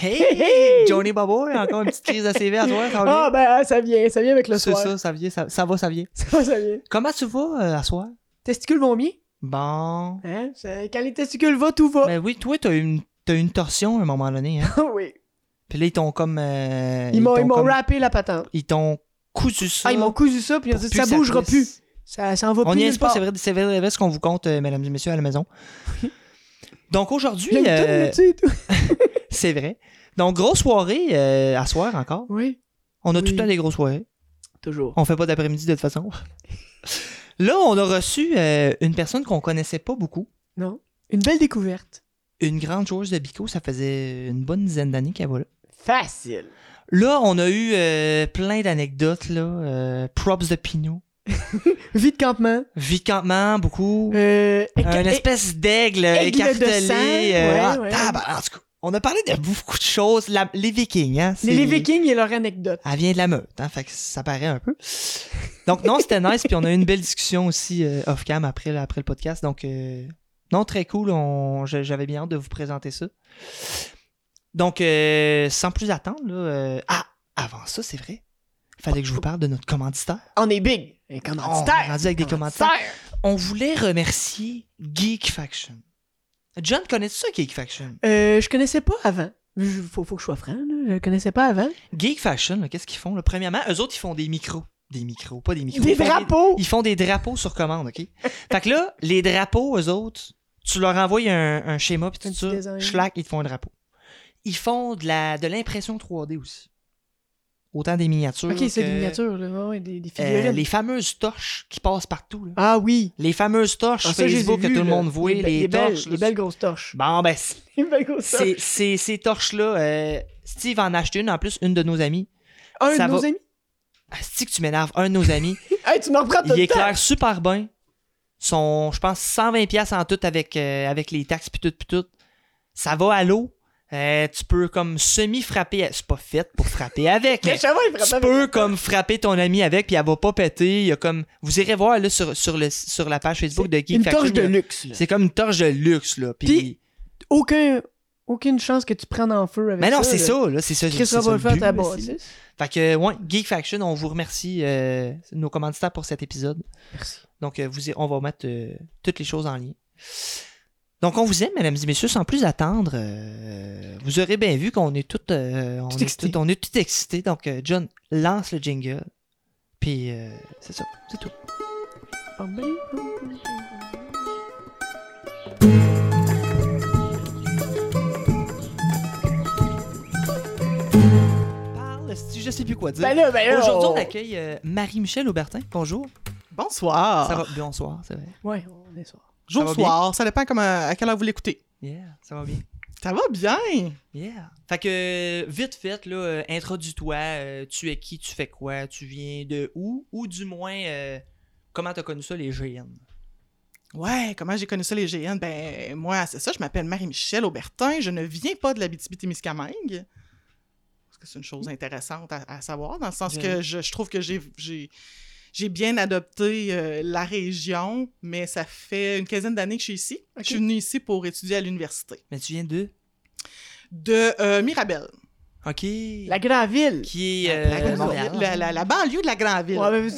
Hey, hey! Johnny Bobo, encore une petite crise de CV à soir, ça va Ah, ben, ça vient, ça vient avec le C'est soir. ça, ça vient, ça, ça va, ça vient. Ça va, ça vient. Comment tu vas euh, à soir? Testicules vont bien? Bon. Hein? C'est- Quand les testicules vont, tout va. Ben oui, toi, t'as eu une, une torsion à un moment donné, hein? oui. Puis là, ils t'ont comme. euh, Ils m'ont comme- rappé la patente. Ils t'ont cousu ça. Ah, ils m'ont cousu ça, puis ils ont dit ça bougera plus. Ça s'en va On plus. n'y nulle est pas, c'est vrai, c'est vrai, c'est ce qu'on vous compte, euh, mesdames et messieurs, à la maison. Donc aujourd'hui, euh, c'est vrai. Donc, grosse soirée euh, à soir encore. Oui, On a Oui. tout le temps des grosses soirées. toujours. On fait pas d'après-midi de toute façon. Là, on a reçu euh, une personne qu'on connaissait pas beaucoup. Non. Une belle découverte. Une grande joueuse de bico, ça faisait une bonne dizaine d'années qu'elle va là. Facile. Là, on a eu euh, plein d'anecdotes, là. euh, props de Pinot. Vie de campement. Vie de campement, beaucoup. Euh, Une espèce d'aigle écartelé. euh, ouais, ah, ouais. tabar- en tout cas, on a parlé de beaucoup de choses. La- les Vikings, hein. les, les Vikings et leur anecdote. Elle vient de la meute, hein, fait que ça paraît un peu. Donc non, c'était nice, puis on a eu une belle discussion aussi euh, off-cam après, le podcast. Donc euh, non, très cool. on- j'a- J'avais bien hâte de vous présenter ça. Donc euh, sans plus attendre, là, ah, avant ça, c'est vrai. Fallait que je vous parle de notre commanditaire. On est big. Un On est rendu avec des commanditaires. On voulait remercier Geek Faction. John, connais-tu ça, Geek Faction? Euh, je connaissais pas avant. Faut, faut que je sois franc, là. Je connaissais pas avant. Geek Faction, qu'est-ce qu'ils font? là? Premièrement, eux autres, ils font des micros. Des micros, pas des micros. Des Ils drapeaux. Ils font des drapeaux sur commande, OK? fait que là, les drapeaux, eux autres, tu leur envoies un, un schéma, puis tout ça, design. schlac, ils te font un drapeau. Ils font de la de l'impression 3D aussi. Autant des miniatures. Ok, c'est des miniatures, là. Ouais, des, euh, figurines. les fameuses torches qui passent partout. Là. Ah oui. Les fameuses torches Ah, ça, Facebook que tout le monde voit, les, belles, torches. là. les belles grosses torches. Bon, ben, Les belles grosses torches. ces torches-là, euh, Steve en a acheté une, en plus, une de nos amis. Un ça de nos amis? Asti que tu m'énerves, un de nos amis. Hey, tu m'en reprends tout il éclaire super bien. Son, je pense, 120$ piastres en tout avec, euh, avec les taxes puis tout, puis tout. Ça va à l'eau. Euh, tu peux comme semi-frapper. C'est pas fait pour frapper avec, mais Mais chaval, il tu peux comme frapper ton ami avec puis elle va pas péter. Il y a comme, vous irez voir là sur, sur, le, sur la page Facebook de Geek Une Faction, torche de luxe, là. C'est comme une torche de luxe là. Puis, Puis, Aucun, aucune chance que tu prennes en feu avec mais non, ça. c'est là. ça là, c'est ça. Chris va le le faire but, ta là, bâtisse. c'est- Fait que ouais, Geek Faction, on vous remercie euh, nos commanditaires pour cet épisode. Merci. Donc, euh, vous, on va mettre euh, toutes les choses en lien. Donc, on vous aime, mesdames et messieurs, sans plus attendre. euh, vous aurez bien vu qu'on est tout, euh, on, Tout est excité. tout- on est tout excités. Donc, euh, John, lance le jingle. Puis, euh, c'est ça, c'est tout. Parle, je sais plus quoi dire. Ben là, ben là. Aujourd'hui, on- accueille Marie-Michel Aubertin. Bonjour. Bonsoir. Ça va? Bonsoir, c'est vrai. Ouais, on est soir. Jour soir, ça dépend comment, à quelle heure vous l'écoutez. Yeah, ça va bien. Ça va bien? Yeah. Fait que, vite fait, là, euh, introduis-toi. euh, tu es qui, tu fais quoi, tu viens de où, ou du moins, euh, comment t'as connu ça, les GN? Ouais, comment j'ai connu ça, les GN? Ben, moi, c'est ça, je m'appelle Marie-Michel Aubertin. Je ne viens pas de la témiscamingue Parce que c'est une chose intéressante à, à savoir, dans le sens que je, je trouve que j'ai, j'ai, bien adopté euh, la région, mais ça fait une quinzaine d'années que je suis ici. Je suis venue ici pour étudier à l'université. Mais tu viens de? De euh, Mirabel. OK. La grande ville. Qui est La, euh, Montréal. la- la- la banlieue de la grande ville. Ouais,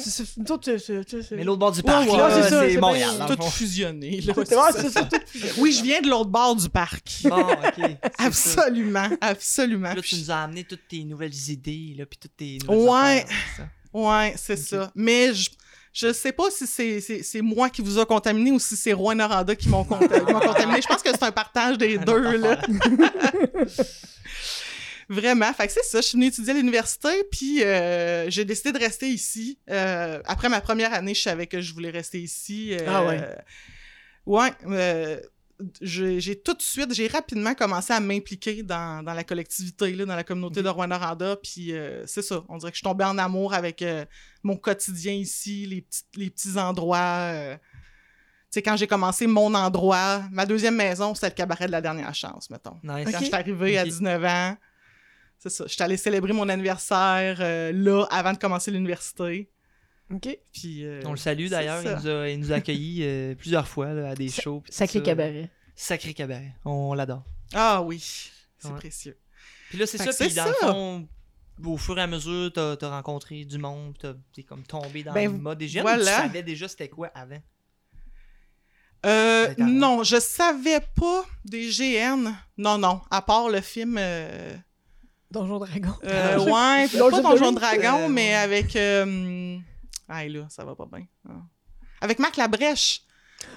mais l'autre bord du parc, ouais, c'est Montréal. tout fond. fusionné. là. Ouais, C'est c'est ça. ça, tout fusionné. Oui, je viens de l'autre bord du parc. Bon, OK. Absolument, absolument. Là, tu nous as amené toutes tes nouvelles idées, là, puis toutes tes nouvelles Ouais. affaires. Ouais, c'est ça. Mais je, je sais pas si c'est, c'est, c'est moi qui vous a contaminé ou si c'est Rouen Noranda qui m'ont, contaminé. Je pense que c'est un partage des Un deux, là. Vraiment. Fait que c'est ça. Je suis venue étudier à l'université, puis euh, j'ai décidé de rester ici. Euh, après ma première année, je savais que je voulais rester ici. euh, Ah ouais. Ouais. J'ai tout de suite, j'ai rapidement commencé à m'impliquer dans, dans la collectivité, là, dans la communauté de Rouen-Noranda. Puis euh, c'est ça, on dirait que je suis tombée en amour avec euh, mon quotidien ici, les petits, les petits endroits. euh. Tu sais, quand j'ai commencé mon endroit, ma deuxième maison, c'était le cabaret de la dernière chance, mettons. Nice. Quand je suis arrivée à Ok. 19 ans, c'est ça, je suis allée célébrer mon anniversaire là, avant de commencer l'université. OK. Puis, euh, On le salue d'ailleurs, il nous a, il nous a accueillis euh, plusieurs fois là, à des shows. Sacré ça. cabaret. Sacré cabaret, on l'adore. Ah oui, c'est Ouais. précieux. Puis là, c'est ça. Puis dans le fond, au fur et à mesure, t'as as rencontré du monde, t'as- t'es comme tombé dans Ben, le mode des jeunes. voilà. Tu savais déjà c'était quoi avant? Euh, non, je savais pas des GN. Non, non, à part le film. Euh, Donjon Dragon. euh, ouais, pas Donjon Dragon, euh, mais ouais. avec. Ah, là, ça va pas bien. Ah. Avec Marc Labrèche.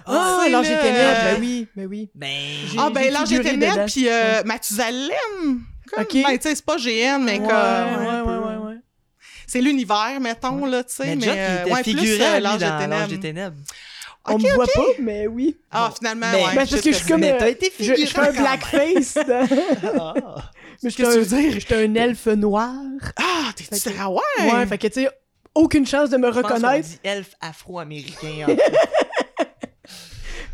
Ah, alors le- j'étais née. Ben oui, ben oui. Ben. Ah, ben figuré j'étais dedans. nette, puis euh, Mathusalem. Comme, Ok. Ben, tu sais, c'est pas GN, mais ouais, comme. ouais, ouais, ouais, ouais. C'est l'univers, mettons, là, tu sais. Mais Mais, Jock, il euh, était ouais, plus, figurant, euh, dans des des ténèbres. ténèbres. On Ok, me voit pas, mais oui. Ah, finalement, Mais- ouais. Ben, c'est parce je que je suis comme, euh, t'as été Je, je fais un blackface. Ah. Mais veux j'étais un- un elfe noir. Ah, t'es Fait que- Ah ouais? Ouais, fait que tu sais, aucune chance de me Je pense reconnaître. dit elfe afro-américain. en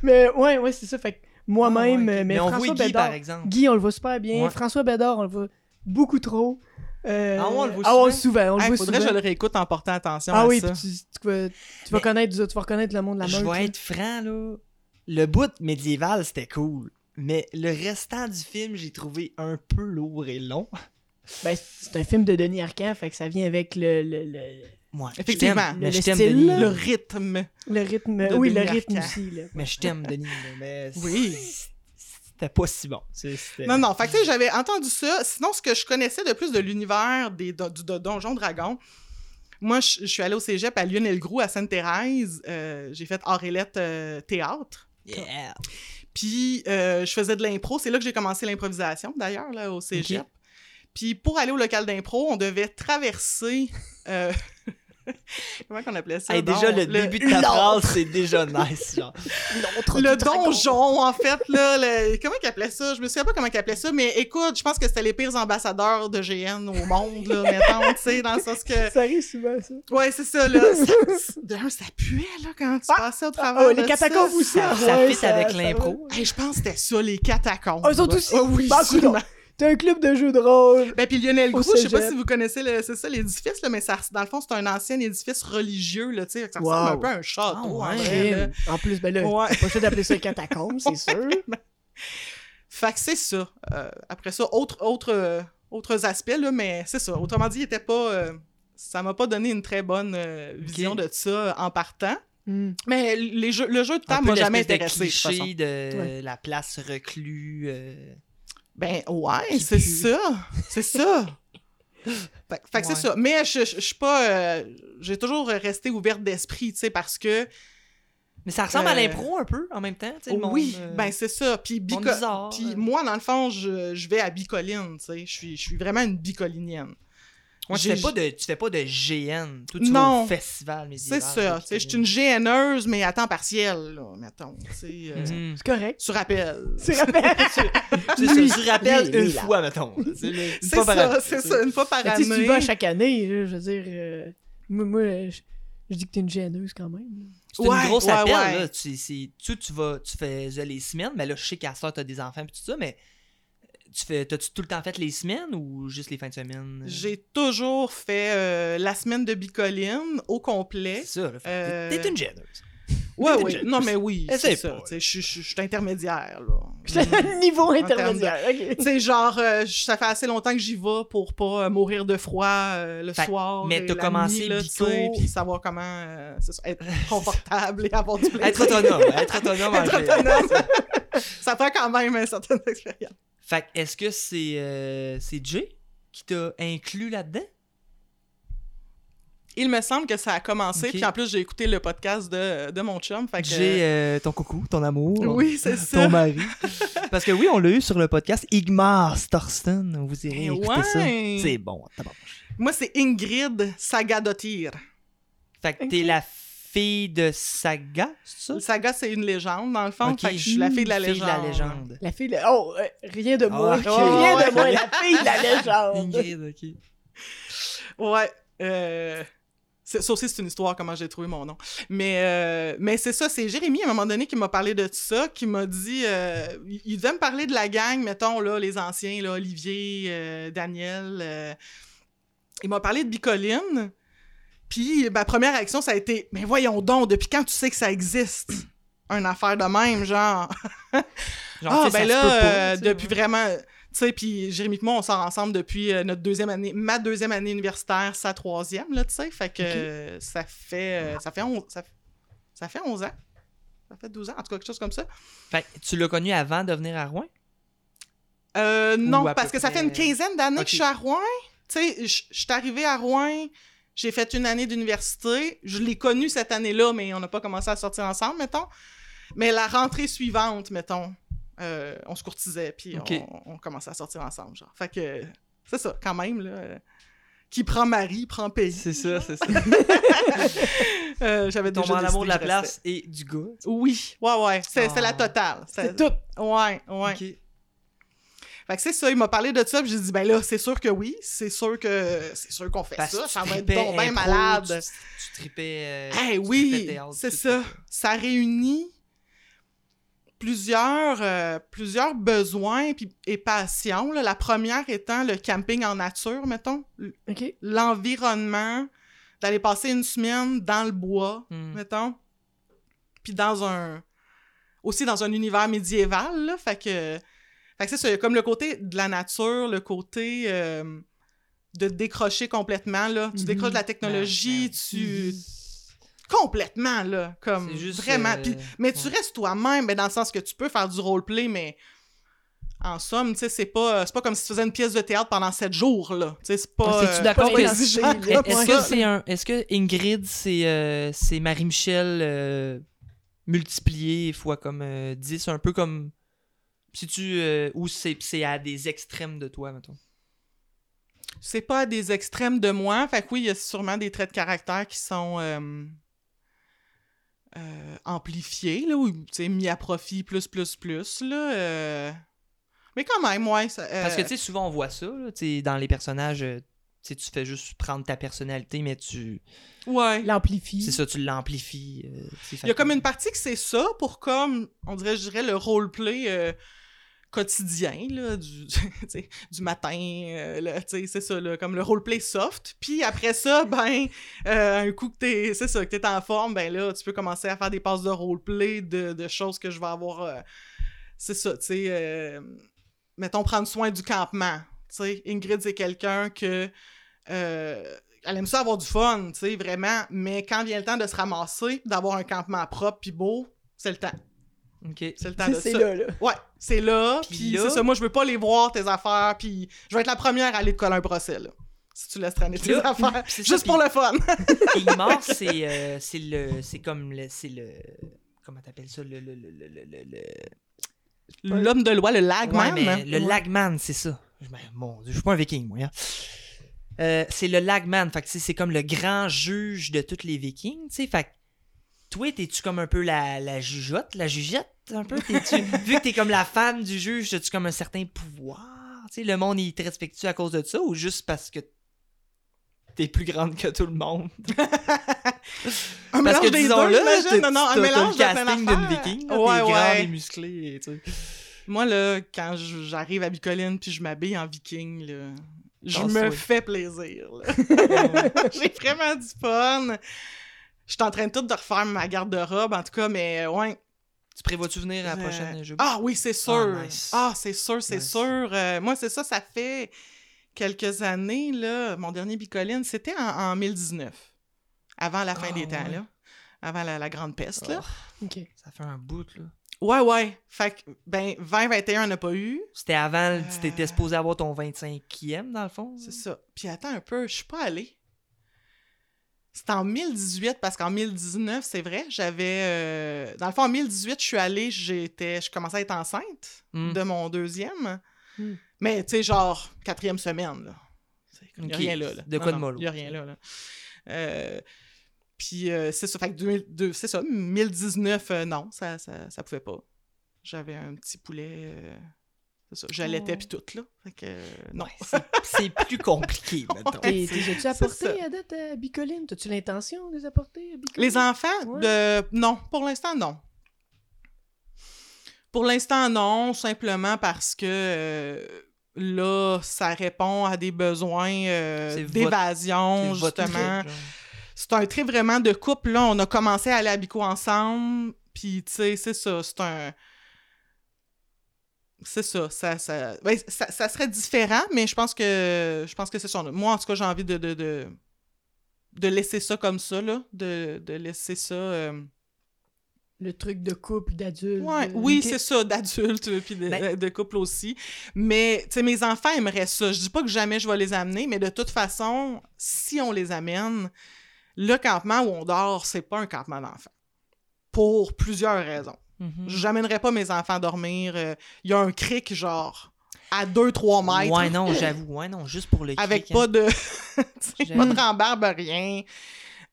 Mais ouais, ouais, c'est ça. Fait que moi-même, Ah, ouais, mais, Mais on François voit Guy, Bédard. par exemple. Guy, on le voit super bien. Ouais. François Bédard, on le voit beaucoup trop. Euh, Ah ouais, on le voit Ah souvent? souvent. On le Hey, voit faudrait que je le réécoute en portant attention Ah à oui, ça. puis tu, tu vas, tu vas connaître, tu vas reconnaître le monde de la Je meute. vais là. être franc, là. Le bout médiéval, c'était cool. Mais le restant du film, j'ai trouvé un peu lourd et long. Ben, c'est un film de Denis Arcand, fait que ça vient avec le, le, le, Moi, Effectivement. Je mais Le je t'aime, Denis. Le rythme. le rythme. De oui, Denis le rythme aussi. Là. Mais je t'aime, Denis. Mais Oui. C'était pas si bon. Non, non. Fait que, tu sais, j'avais entendu ça. Sinon, ce que je connaissais de plus de l'univers des do- du de Donjon Dragon, moi, je je suis allée au cégep à Lionel-Grou, à Sainte-Thérèse. Euh, j'ai fait Aurélette euh, théâtre. Yeah. Puis, euh, je faisais de l'impro. C'est là que j'ai commencé l'improvisation, d'ailleurs, là, au cégep. Puis, pour aller au local d'impro, on devait traverser... Comment qu'on appelait ça? Hey, déjà, le, début de ta phrase, c'est déjà nice. Genre. Le donjon, en fait, là. le- Comment qu'il appelait ça? Je me souviens pas comment qu'il appelait ça, mais écoute, je pense que c'était les pires ambassadeurs de GN au monde, là, mettons, tu sais, dans le sens que... Ça arrive souvent, ça. Ouais, c'est ça, là. Ça, d'un, ça puait, là, quand tu passais au travers Oh, les catacombes ça. aussi. Ça, ah ça ouais, fit avec ça l'impro. Hey, je pense que c'était ça, les catacombes. Ah, eux autres aussi? Ah oui, Bah. T'as un club de jeux de rôle. Ben, puis Lionel Gros, je sais pas si vous connaissez, le- c'est ça, l'édifice, là, mais ça, dans le fond, c'est un ancien édifice religieux, là, tu sais, ça ressemble Wow. un peu à un château, Ah, ouais. en vrai, là. En plus, ben là, Ouais. c'est pas sûr d'appeler ça catacombe, c'est sûr. Fait que c'est ça. Euh, après ça, autre, autre, euh, autres aspects, là, mais c'est ça. Autrement dit, il était pas. euh, ça m'a pas donné une très bonne euh, vision de ça en partant. Hmm. Mais les jeux, le jeu de Un table m'a jamais intéressé. de cliché de Ouais. la place reclus. Ben ouais, c'est ça. C'est ça. Fait, fait que c'est ça. Mais je, je, je suis pas. euh, J'ai toujours resté ouverte d'esprit, tu sais, parce que. Mais ça ressemble à Euh, l'impro un peu en même temps. tu sais, le oui, euh, ben c'est ça. Puis, bizarre, moi, dans le fond, je, je vais à Bicoline, tu sais. Je suis, je suis vraiment une bicolinienne. Ouais, tu, fais pas de, tu fais pas de GN. Toi, tu vas Non. au festival C'est ça. Tu je suis une GNeuse, mais à temps partiel, là, mettons. Tu euh, Mhm. C'est correct. Tu rappelles. C'est rappel. C'est ça, tu rappelles une là. fois, mettons. C'est une ça, année, c'est ça, une fois par tu sais, si année. tu vas chaque année, je veux dire, euh, moi, moi, je, je dis que t'es une gêneuse quand même. C'est une Ouais, grosse ouais, appel, ouais. là. Tu, c'est- tu, tu vas, tu faisais les semaines, mais là, je sais qu'à ça, t'as des enfants et tout ça, mais tu fais, t'as-tu tout le temps fait les semaines ou juste les fins de semaine? J'ai toujours fait euh, la semaine de Bicoline au complet. C'est ça, Euh, T'es une géneuse. Ouais, oui. Non, mais oui, c'est ça. Je suis intermédiaire, là. Niveau termes de- intermédiaire, ok. Tu sais, genre, euh, ça fait assez longtemps que j'y vais pour pas euh, mourir de froid euh, le Fait- soir. mais t'as commencé bico- Puis savoir comment ça, être confortable et avoir du plaisir. Être autonome. Être autonome Être autonome. ça prend quand même une certaine expérience. Fait que est-ce que c'est euh, c'est Jay qui t'a inclus là-dedans? Il me semble que ça a commencé, puis en plus, j'ai écouté le podcast de, de mon chum. Fait que, Jay, euh, ton coucou, ton amour. Oui, c'est ça. Ton mari. Parce que oui, on l'a eu sur le podcast Igmar Storsten. Vous irez Eh écouter ça. C'est bon. tabarnouche. Moi, c'est Ingrid Sagadotir. Fait que t'es la fille de Saga, c'est ça? Saga, c'est une légende, dans le fond. Ok. Fait que je suis la fille de la Fille légende. de la légende. La fille de... Oh, euh, rien de moins. ok. Rien de moins, la fille de la légende. Ingrid, ok. Ouais. Euh... c'est- Ça aussi, c'est une histoire, comment j'ai trouvé mon nom. Mais, euh, mais c'est ça, c'est Jérémy, à un moment donné, qui m'a parlé de ça, qui m'a dit... euh, il devait me parler de la gang, mettons, là, les anciens, là, Olivier, euh, Daniel. euh, il m'a parlé de Bicoline. Puis ma première réaction, ça a été « Mais voyons donc, depuis quand tu sais que ça existe? » Une affaire de même, genre... Genre, ah, ben là, pas, euh, depuis ouais. vraiment... Tu sais, puis Jérémy et moi, on sort ensemble depuis euh, notre deuxième année, ma deuxième année universitaire, sa troisième, là, tu sais. Fait que euh, ça fait, euh, ça fait 11, ça, ça fait 11 ans. Ça fait 12 ans, en tout cas, quelque chose comme ça. Fait que tu l'as connu avant de venir à Rouen? Euh, non, parce que ça fait une quinzaine d'années que je suis à Rouen. Tu sais, je je suis arrivée à Rouen, j'ai fait une année d'université. Je l'ai connu cette année-là, mais on n'a pas commencé à sortir ensemble, mettons. Mais la rentrée suivante, mettons, euh, on se courtisait, puis on, on commençait à sortir ensemble, genre. Fait que, c'est ça, quand même, là. euh, Qui prend mari, prend pays. C'est ça, c'est ça. Euh, J'avais déjà en amour de la place et du gars. Oui, ouais, ouais. C'est c'est la Ah. totale. C'est tout. Ouais, ouais. Fait que c'est ça, il m'a parlé de ça, puis j'ai dit, ben là, c'est sûr que oui, c'est sûr que c'est sûr qu'on fait Parce ça, ça va être donc bien malade. Tu, tu tripais. euh, Eh oui, c'est ça. Ça réunit plusieurs, euh, plusieurs besoins puis- et passions. là. La première étant le camping en nature, mettons. L'environnement, d'aller passer une semaine dans le bois, Hmm. mettons. Puis dans un... Aussi dans un univers médiéval, là. Fait que... Fait que c'est ça, il y a comme le côté de la nature, le côté euh, de décrocher complètement, là. Tu Mhm. décroches de la technologie, Ouais, tu... Complètement, là. Comme juste, vraiment. euh, mais tu ouais. restes toi-même, mais dans le sens que tu peux faire du roleplay, mais en somme, tu sais, c'est pas, c'est pas comme si tu faisais une pièce de théâtre pendant sept jours, là. Tu sais, c'est pas. Ah, euh, d'accord Est-ce que c'est un. Est-ce que Ingrid, c'est euh, c'est Marie-Michel euh, multiplié fois comme euh, 10, un peu comme. Si tu. euh, ou c'est c'est à des extrêmes de toi, mettons. C'est pas à des extrêmes de moi. Fait que oui, il y a sûrement des traits de caractère qui sont euh, euh, amplifiés, là, ou tu sais, mis à profit plus, plus, plus, là. euh. Mais quand même, ouais. ça, euh, Parce que tu sais, souvent on voit ça, là, tu sais, dans les personnages. tu sais, tu fais juste prendre ta personnalité, mais tu. Ouais. L'amplifie. C'est ça, tu l'amplifies. euh, Il y a comme une partie que c'est ça pour comme, on dirait, je dirais, le roleplay euh, quotidien, là, du, du matin, euh, c'est ça, là, comme le roleplay soft. Puis après ça, ben, euh, un coup que t'es, c'est ça, que t'es en forme, ben là, tu peux commencer à faire des passes de roleplay de, de choses que je vais avoir, euh, c'est ça, tu sais, mettons, prendre soin du campement. Tu sais, Ingrid, c'est quelqu'un que... elle aime ça avoir du fun, tu sais, vraiment. Mais quand vient le temps de se ramasser, d'avoir un campement propre puis beau, c'est le temps. Ok. C'est le temps de C'est ça. là, là. Ouais, c'est là. Puis Puis là- c'est ça, moi, je veux pas les voir, tes affaires. Puis je vais être la première à aller te coller un procès, là. Si tu laisses traîner tes Là- affaires. c'est ça, Juste pour puis- le fun. Igmar, c'est euh, c'est le. C'est comme le. C'est le. Comment t'appelles ça? Le. le, le, le, le, le- le- L'homme de loi, le lagman. Ouais, hein. le Ouais. lagman, c'est ça. Je- ben, Mon Dieu, je suis pas un viking, moi. hein. Euh, c'est le lagman. Fait que tu sais, c'est comme le grand juge de tous les vikings, tu sais. Fait que toi, t'es-tu comme un peu la, la jugeote, la jugette, un peu? Vu que t'es comme la femme du juge, as-tu comme un certain pouvoir? Le monde, il te respecte-tu à cause de ça ou juste parce que t'es plus grande que tout le monde? Un Parce mélange que des disons-le, deux, j'imagine. Non, non, un mélange le casting d'une viking, là, Ouais, grande ouais. et musclée. Moi, là, quand j'arrive à Bicoline puis je m'habille en viking, là, je me fais plaisir. J'ai vraiment du fun. Je suis en train de tout de refaire ma garde-robe, en tout cas, mais euh, ouais. Tu prévois-tu venir à la Euh, prochaine jeu? Ah oui, c'est sûr. Ah, nice. Ah, c'est sûr, c'est Nice. sûr. Euh, moi, c'est ça, ça fait quelques années, là. Mon dernier Bicoline, c'était en, en 2019. Avant la fin Ah, des temps, ouais. là. Avant la, la grande peste, là. OK. Ça fait un bout, là. Ouais, ouais. Fait que, ben, 2021, on n'a pas eu. C'était avant, Euh. tu t'étais supposé avoir ton 25e, dans le fond. C'est ça. Puis attends un peu, je suis pas allée. C'était en 2018 parce qu'en 2019, c'est vrai, j'avais euh, dans le fond en 2018, je suis allée, j'étais je commençais à être enceinte Mm. de mon deuxième. Mm. Mais tu sais genre quatrième semaine là. Il a rien là. là. De quoi Non, de mollo. Il y a rien là. là. Euh, puis euh, c'est ça fait que 2002 c'est ça 2019 euh, non, ça, ça ça pouvait pas. J'avais un petit poulet c'est ça, j'allaitais Oh. puis tout là. Fait que euh, non. Ouais, c'est- c'est plus compliqué, t'es- J'ai-tu c'est apporté à date à Bicoline? T'as-tu l'intention de les apporter à Bicoline? Les enfants? Ouais. Non, pour l'instant, non. Pour l'instant, non, simplement parce que euh, là, ça répond à des besoins euh, C'est votre- d'évasion, justement. C'est un trait vraiment de couple. Là, on a commencé à aller à Bico ensemble, puis tu sais, c'est ça, c'est un... c'est ça. Ça, ça, ben, ça, ça serait différent, mais je pense que je pense que c'est ça. Moi, en tout cas, j'ai envie de, de, de, de laisser ça comme ça, là. De, de laisser ça. euh, Le truc de couple, d'adulte. Ouais, de- oui, c'est ça, d'adulte puis de, Ben- de couple aussi. Mais, tu sais, mes enfants aimeraient ça. Je dis pas que jamais je vais les amener, mais de toute façon, si on les amène, le campement où on dort, c'est pas un campement d'enfants. Pour plusieurs raisons. Mhm. J'amènerais pas mes enfants dormir. euh, Il y a un cric, genre, à 2-3 mètres. Ouais, non, j'avoue. Ouais, non, juste pour le Avec kick, hein. pas de. tu sais, J'avoue. pas de rambarbe, rien.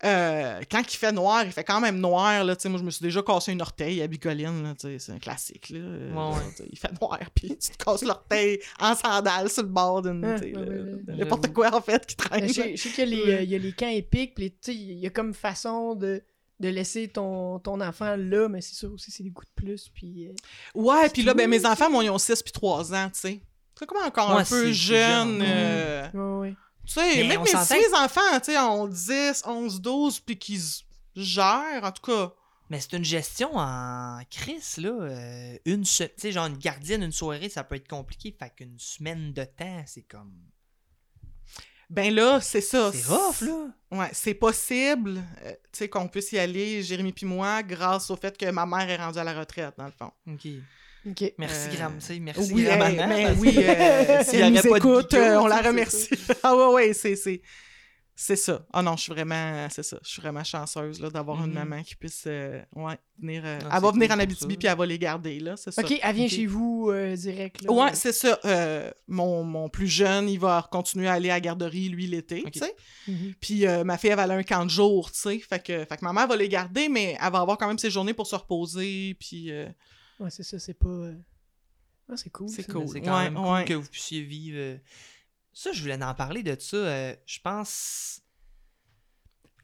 Euh, quand il fait noir, il fait quand même noir. Là, tu sais, moi, je me suis déjà cassé une orteil à Bicoline. là, tu sais, C'est un classique. Là. Euh, Ouais, ouais. Il fait noir, puis tu te casses l'orteil en sandales sur le bord d'une. Ah, ouais, là, ouais, ouais. N'importe J'avoue. quoi, en fait, qui traîne. Je sais qu'il y, a les, euh, il y a les camps épiques, puis les- tu sais, il y a comme façon de, de laisser ton, ton enfant là, mais c'est sûr aussi, c'est des coups de plus, puis... euh, Ouais, puis là, ben, mes enfants, moi, ils ont 6 puis 3 ans, tu sais. C'est comme encore Ouais, un peu jeune. jeune. euh, Ouais, ouais. Tu sais, Mais même mes, mes enfants, tu sais, ont 10, 11, 12, puis qu'ils gèrent, en tout cas. Mais c'est une gestion en crise, là. euh, une se- Tu sais, genre une gardienne, une soirée, ça peut être compliqué. Fait qu'une semaine de temps, c'est comme. Ben là, c'est ça. C'est rough, là. Ouais, c'est possible, euh, tu sais, qu'on puisse y aller, Jérémy puis moi, grâce au fait que ma mère est rendue à la retraite, dans le fond. Ok. OK. Merci, Euh, Gram, tu sais, merci, oui, euh, mais parce oui, que euh, si s'il y elle nous avait pas de écoute, euh, on la remercie. ah ouais, ouais, c'est, c'est, ça. Ah non, je suis vraiment, c'est ça, je suis vraiment chanceuse, là, d'avoir une Mhm. maman qui puisse, euh, ouais, venir, euh, Ah, elle va venir cool en Abitibi puis elle va les garder, là, c'est ça. OK, elle vient chez vous euh, direct, là. Ouais, c'est ça. euh, mon, mon plus jeune, il va continuer à aller à la garderie, lui, l'été, Ok. tu sais. Mhm. Puis euh, ma fille, elle va aller un camp de jour, tu sais. Fait que, fait que ma mère va les garder, mais elle va avoir quand même ses journées pour se reposer, puis... euh, Ouais, c'est ça, c'est pas... euh, Ah, c'est cool. C'est ça. cool. C'est quand Ouais, même cool ouais. que vous puissiez vivre. Ça, je voulais en parler de ça. euh, Je pense.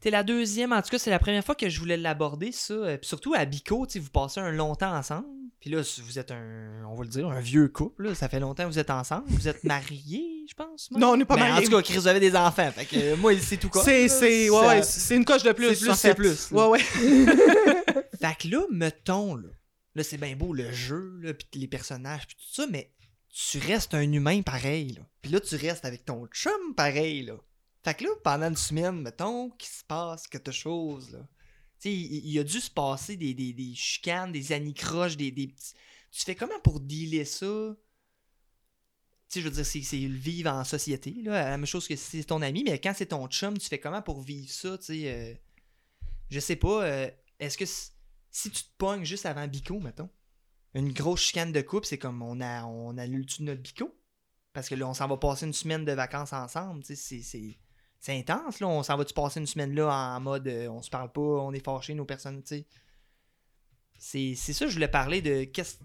T'es la deuxième, en tout cas, c'est la première fois que je voulais l'aborder, ça. euh, Puis surtout à Bico, vous passez un long temps ensemble. Puis là, vous êtes un, on va le dire, un vieux couple. là, Ça fait longtemps que vous êtes ensemble. Vous êtes mariés, je pense. Non, on n'est pas Mais mariés. En tout cas, Chris, vous avez des enfants. Fait que euh, moi, c'est tout quoi. C'est, c'est, ouais, c'est une coche de plus. c'est plus, c'est plus. Ouais, ouais. Fait que là, mettons, là, là c'est bien beau le jeu, là, pis les personnages, pis tout ça, mais tu restes un humain pareil, là. Puis là, tu restes avec ton chum pareil, là. Fait que là, pendant une semaine, mettons, qu'il se passe quelque chose, là. Tu sais, il, a dû se passer des, des, chicanes, des anicroches, des. Tu fais comment pour dealer ça? Tu sais, je veux dire, c'est le vivre en société, là. La même chose que si c'est ton ami, mais quand c'est ton chum, tu fais comment pour vivre ça, tu sais? euh, je sais pas, euh, est-ce que si tu te pognes juste avant Bico, mettons, une grosse chicane de couple, c'est comme on, a, on annule-tu notre Bico? Parce que là, on s'en va passer une semaine de vacances ensemble, tu sais, c'est- intense, là. On s'en va-tu passer une semaine là en mode euh, on se parle pas, on est fâchés, nos personnes, tu sais? C'est c'est ça, je voulais parler de qu'est-ce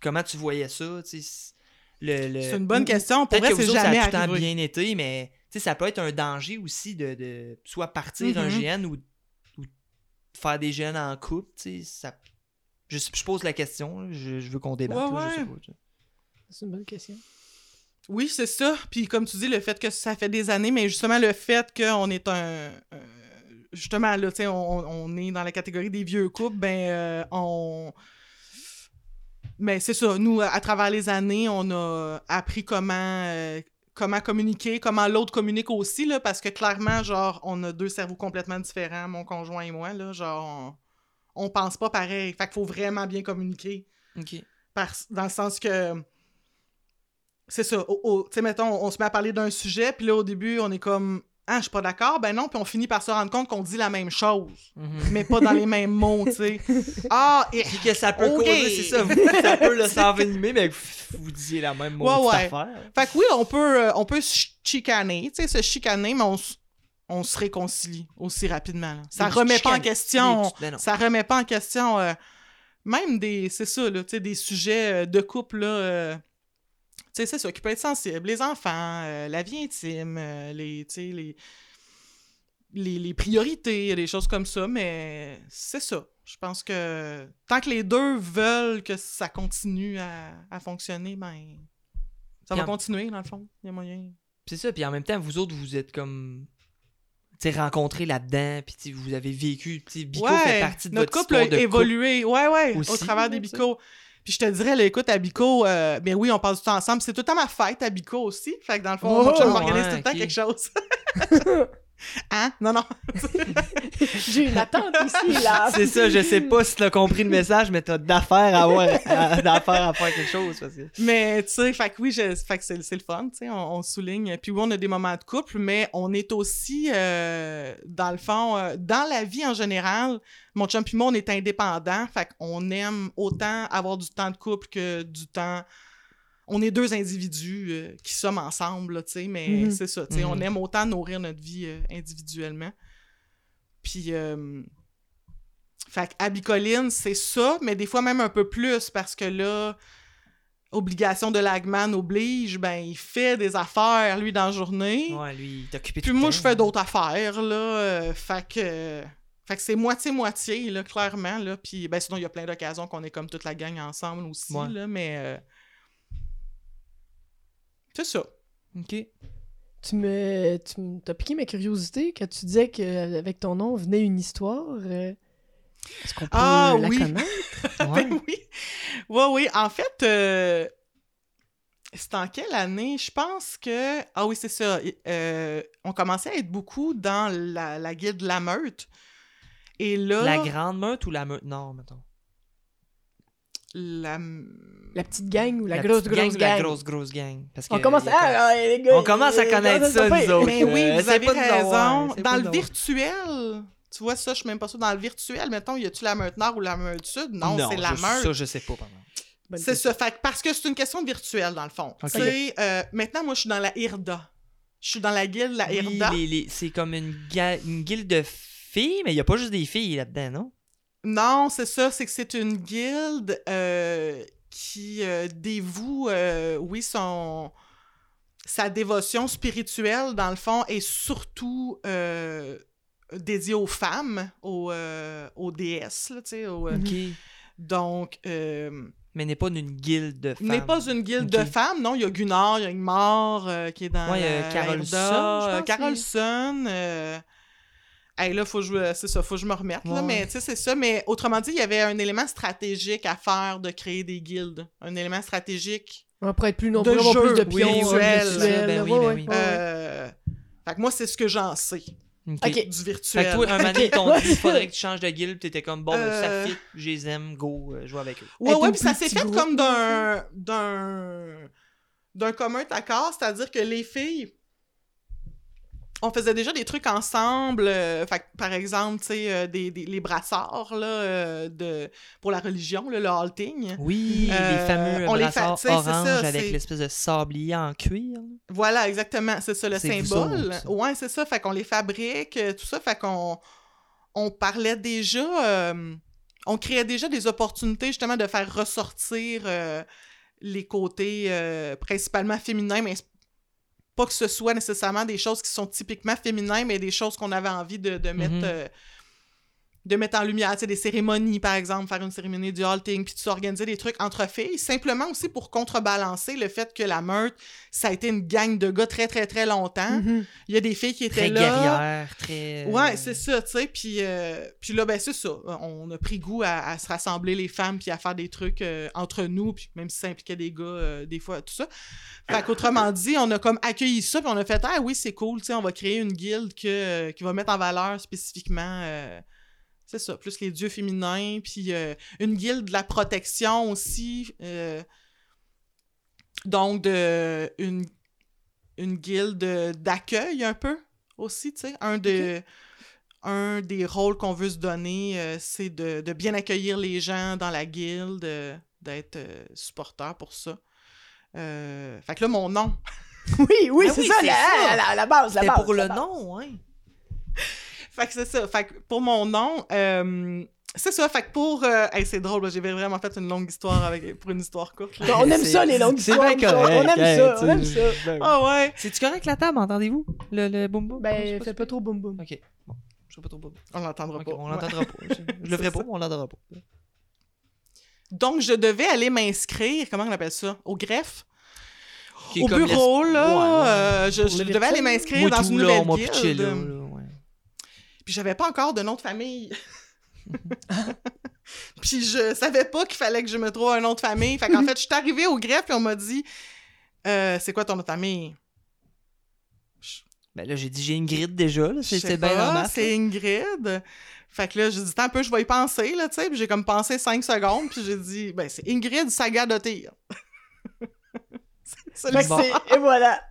comment tu voyais ça, le- le- C'est une bonne question. Pour Peut-être vrai, c'est autres, ça jamais a tout le temps bien été, mais tu sais, ça peut être un danger aussi de, de soit partir un. GN ou, ou faire des GN en couple. tu sais, Ça... Je, je pose la question, je, je veux qu'on débatte. Ouais. C'est une bonne question. Oui, c'est ça. Puis comme tu dis, le fait que ça fait des années, mais justement le fait qu'on est un... un- justement, là, tu sais, on, on est dans la catégorie des vieux couples, ben, euh, on... Mais c'est ça, nous, à travers les années, on a appris comment... euh, comment communiquer, comment l'autre communique aussi, là, parce que clairement, genre, on a deux cerveaux complètement différents, mon conjoint et moi, là, genre, on, pense pas pareil. Fait qu'il faut vraiment bien communiquer. Dans le sens que c'est ça tu sais mettons on se met à parler d'un sujet puis là au début on est comme ah je suis pas d'accord ben non puis on finit par se rendre compte qu'on dit la même chose Mhm. mais pas dans les mêmes mots tu sais ah et- Puis que ça peut Ok. causer, c'est ça, vous- ça peut le s'envenimer, mais que vous, vous disiez la même Ouais, maudite ouais. affaire. fait que oui on peut euh, on peut se ch- chicaner tu sais se chicaner mais on on se réconcilie aussi rapidement là. ça petites remet pas en question ben ça remet pas en question euh, même des c'est ça là des sujets euh, de couple là euh, tu sais c'est ça qui peut être sensible les enfants euh, la vie intime euh, les les les, les priorités, des choses comme ça, mais c'est ça. Je pense que tant que les deux veulent que ça continue à, à fonctionner, ben ça va en- continuer, dans le fond. Il y a moyen. C'est ça, puis en même temps, vous autres, vous êtes comme. Rencontrés là-dedans, puis vous avez vécu. Bico fait partie de notre votre couple a couple. évolué. Ouais, ouais, au aussi, travers là, des bicos. Puis je te dirais, là, écoute, à Bico, euh, ben oui, on passe du temps ensemble. C'est tout le temps ma fête à Bico aussi. Fait que dans le fond, Oh, chum m'organise ouais, tout le temps quelque chose. hein? Non, non. J'ai une attente ici, là. C'est ça, je sais pas si t'as compris le message, mais t'as d'affaires à avoir, à- d'affaires à faire quelque chose. Parce que... Mais tu sais, fait que oui, je- fait que c'est c'est le fun, tu sais, on, on souligne. Puis oui, on a des moments de couple, mais on est aussi, euh, dans le fond, euh, dans la vie en général, mon chum puis moi, on est indépendants, fait qu'on aime autant avoir du temps de couple que du temps... On est deux individus euh, qui sommes ensemble, tu sais, mais Mhm. c'est ça, tu sais, on Mhm. aime autant nourrir notre vie euh, individuellement. Puis... euh, fait qu'à Bicoline, c'est ça, mais des fois même un peu plus, parce que là, obligation de Lagman oblige, ben il fait des affaires, lui, dans la journée. Ouais, lui, il Puis moi, je fais d'autres affaires, là. euh, fait que... Fait que c'est moitié-moitié, là, clairement, là. Puis, ben sinon, il y a plein d'occasions qu'on est comme toute la gang ensemble aussi, Ouais. là, mais... C'est ça. Ok. Tu me, tu me- t'as piqué ma curiosité quand tu disais qu'avec ton nom venait une histoire. euh, Est-ce qu'on peut Ah, la oui. connaître? Ouais. Ben oui. Ouais, oui. En fait, euh, c'est en quelle année? Je pense que... Ah oui, c'est ça. Euh, on commençait à être beaucoup dans la, la guilde La Meute. Et là... La grande meute ou la meute? Non, mettons. La... La petite gang ou la, La grosse, gang grosse gang? La grosse, grosse gang. Parce que On commence à... Ah, les gars, On commence à connaître ça, nous autres. Mais oui, vous avez raison. pas Dans le virtuel... Tu vois ça, je suis même pas sûre. Dans le virtuel, mettons, y a-tu la Meute Nord ou la Meute Sud? Non, c'est la Meute. Ça, je sais pas, pardon. C'est ça. Fait parce que c'est une question de virtuel, dans le fond. Ok. Tu sais, euh, maintenant, moi, je suis dans la IRDA. Je suis dans la guilde La Oui, IRDA. c'est comme une, une guilde de filles, mais il y a pas juste des filles là-dedans, non? Non, c'est ça. C'est que c'est une guilde euh, qui euh, dévoue, euh, oui, son sa dévotion spirituelle, dans le fond, est surtout dédiée aux femmes, aux, aux déesses, là, tu sais. aux. Donc, Mais n'est pas d'une guilde de femmes. n'est pas une guilde de femmes, non. Il y a Gunnar, il y a Ingmar qui est dans Ouais, Carolson, Carolson. Hey, là, faut que je, c'est ça, faut que je me remette, là, Ouais. mais tu sais, c'est ça. Mais autrement dit, il y avait un élément stratégique à faire de créer des guildes. Un élément stratégique. On pourrait être plus De nombreux, jeu, plus de oui, pions visuel, euh, ben oui, ouais, ben oui. ouais. Euh, Fait que moi, c'est ce que j'en sais du Fait virtuel. que toi, un moment donné, t'ont dit faudrait que tu changes de guilde, t'étais comme bon, ben, Euh. ça fit, je les aime, go, euh, joue avec eux. Ouais, ouais, puis ça s'est fait groupe, comme d'un d'un d'un commun accord, c'est-à-dire que les filles on faisait déjà des trucs ensemble, euh, fait par exemple, tu sais euh, des, des- les brassards là euh, de pour la religion, là, le halting. Oui, les fameux on les fait- orange ça, avec l'espèce de sablier en cuir. là. Voilà, exactement, c'est ça le symbole. autres, ça. ouais, c'est ça, fait qu'on les fabrique, tout ça, fait qu'on on parlait déjà on créait déjà des opportunités justement de faire ressortir les côtés principalement féminins, mais pas que ce soit nécessairement des choses qui sont typiquement féminins, mais des choses qu'on avait envie de, de mettre. Mhm. euh, de mettre en lumière, tu sais, des cérémonies, par exemple, faire une cérémonie du halting, puis de s'organiser des trucs entre filles, simplement aussi pour contrebalancer le fait que la meute, ça a été une gang de gars très, très, très longtemps. Mhm. Il y a des filles qui étaient Très là. guerrière, très. euh, Ouais, c'est ça, tu sais. Puis, euh, puis là, ben, c'est ça. On a pris goût à, à se rassembler les femmes puis à faire des trucs euh, entre nous, puis même si ça impliquait des gars, euh, des fois, tout ça. Fait qu'autrement dit, on a comme accueilli ça, puis on a fait Ah oui, c'est cool, tu sais, on va créer une guilde que, qui va mettre en valeur spécifiquement. C'est ça, plus les dieux féminins, puis euh, une guilde de la protection aussi. euh, donc, de, une, une guilde d'accueil un peu aussi, tu sais. Un, de, un des rôles qu'on veut se donner, euh, c'est de, de bien accueillir les gens dans la guilde, d'être supporter pour ça. Fait que là, mon nom, Oui, oui, Ah c'est oui, ça, c'est la, ça. La, la base, la base. pour le base. nom, ouais. Fait que c'est ça. Fait que pour mon nom, euh, c'est ça. Fait que pour. euh, hey, c'est drôle, j'ai vraiment fait une longue histoire avec, pour une histoire courte. là. Non, on aime ça, les longues c'est histoires. bien ça. correct, On aime hein, ça, tu on aime ça. Ah ouais! C'est-tu correct la table, entendez-vous? Le, le boum boum? Je sais Ben, pas fais pas trop boum boum. Ok, bon. Je sais pas trop boum. On l'entendra pas. on Ouais. l'entendra pas. Je, le ferai pas, mais on l'entendra pas. Donc, je devais aller m'inscrire, comment on appelle ça? Au greffe? Au bureau, l'es- là. Ouais, ouais. euh, je devais aller m'inscrire dans une nouvelle guilde. Puis j'avais pas encore de nom de famille. puis je savais pas qu'il fallait que je me trouve un nom de famille. Fait qu'en fait, je suis arrivée au greffe et on m'a dit euh, C'est quoi ton nom de famille? Ben là, j'ai dit j'ai Ingrid déjà, c'est bien. C'est Ingrid. Fait que là, j'ai dit, un peu, je vais y penser, là, tu sais. Puis j'ai comme pensé cinq secondes, puis j'ai dit, ben, c'est Ingrid Fait que l'histoire. c'est- Et voilà.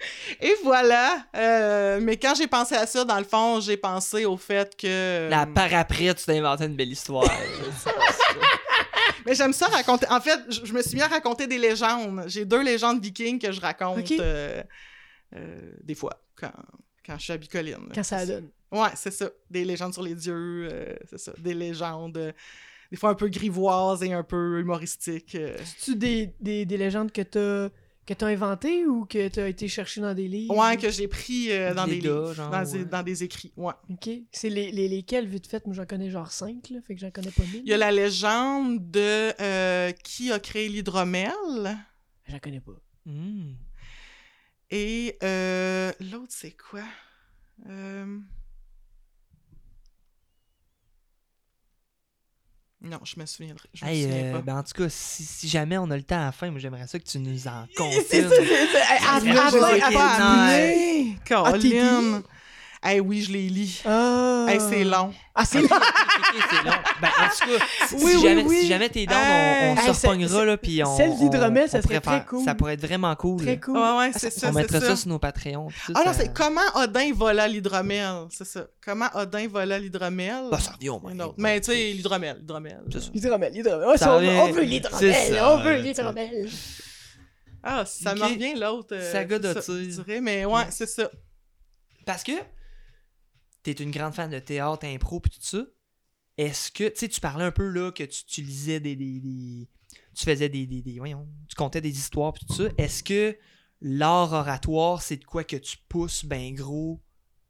Et voilà. Euh, mais quand j'ai pensé à ça, dans le fond, j'ai pensé au fait que. Là, par après, tu t'es inventé une belle histoire. Mais j'aime ça raconter. En fait, je, je me suis mis à raconter des légendes. J'ai deux légendes vikings que je raconte euh, euh, des fois quand, quand je suis à Bicoline. Quand ça donne. Ouais, c'est ça. Des légendes sur les dieux, euh, c'est ça. Des légendes, euh, des fois un peu grivoises et un peu humoristiques. euh. C'est-tu des, des, des légendes que t'as que t'as inventées ou que t'as été chercher dans des livres? Ouais, que j'ai pris euh, dans Des livres, genre, dans, des, dans des écrits. Ouais. OK. C'est les, les, lesquels, vite fait? Moi, j'en connais genre cinq, là. Fait que j'en connais pas mille. Il y a la légende de euh, qui a créé l'hydromel. J'en connais pas. Hmm. Et euh, l'autre, c'est quoi? Non, je me souviendrai. Je me souviens euh, pas. ben en tout cas, si, si jamais on a le temps à la fin, moi j'aimerais ça que tu nous en comptes. C'est ça, c'est ça. À- à- Ah! Hey, oui, je les lis. Ah. Hey, c'est long. Ah, c'est ok, c'est long. Ben, en tout cas, si, Oui, si oui, jamais, oui. si jamais t'es down, on, on Hey, se repognera, là, puis on... celle d'hydromel, ça serait pourrait très cool. Ça pourrait être vraiment cool. Très cool. Ouais, ouais, Ah, c'est ça- ça, on c'est mettrait ça. ça. sur nos Patreons. ça, Ah non, ça- c'est comment Odin vola l'hydromel. C'est ça. Comment Odin vola l'hydromel? Bah, ça revient au autre. Mais tu sais, l'hydromel. l'hydromel. L'hydromel, on, veut- l'hydromel. ça, On veut l'hydromel. Ah, ça me Ok. revient l'autre. euh, Saga dirais, mais ouais, c'est ça. Parce que t'es une grande fan de théâtre, impro, puis tout ça. Est-ce que, tu sais, tu parlais un peu là que tu, tu lisais des, des- des- Tu faisais des, des, des- Voyons, tu contais des histoires, puis tout ça. Est-ce que l'art oratoire, c'est de quoi que tu pousses ben gros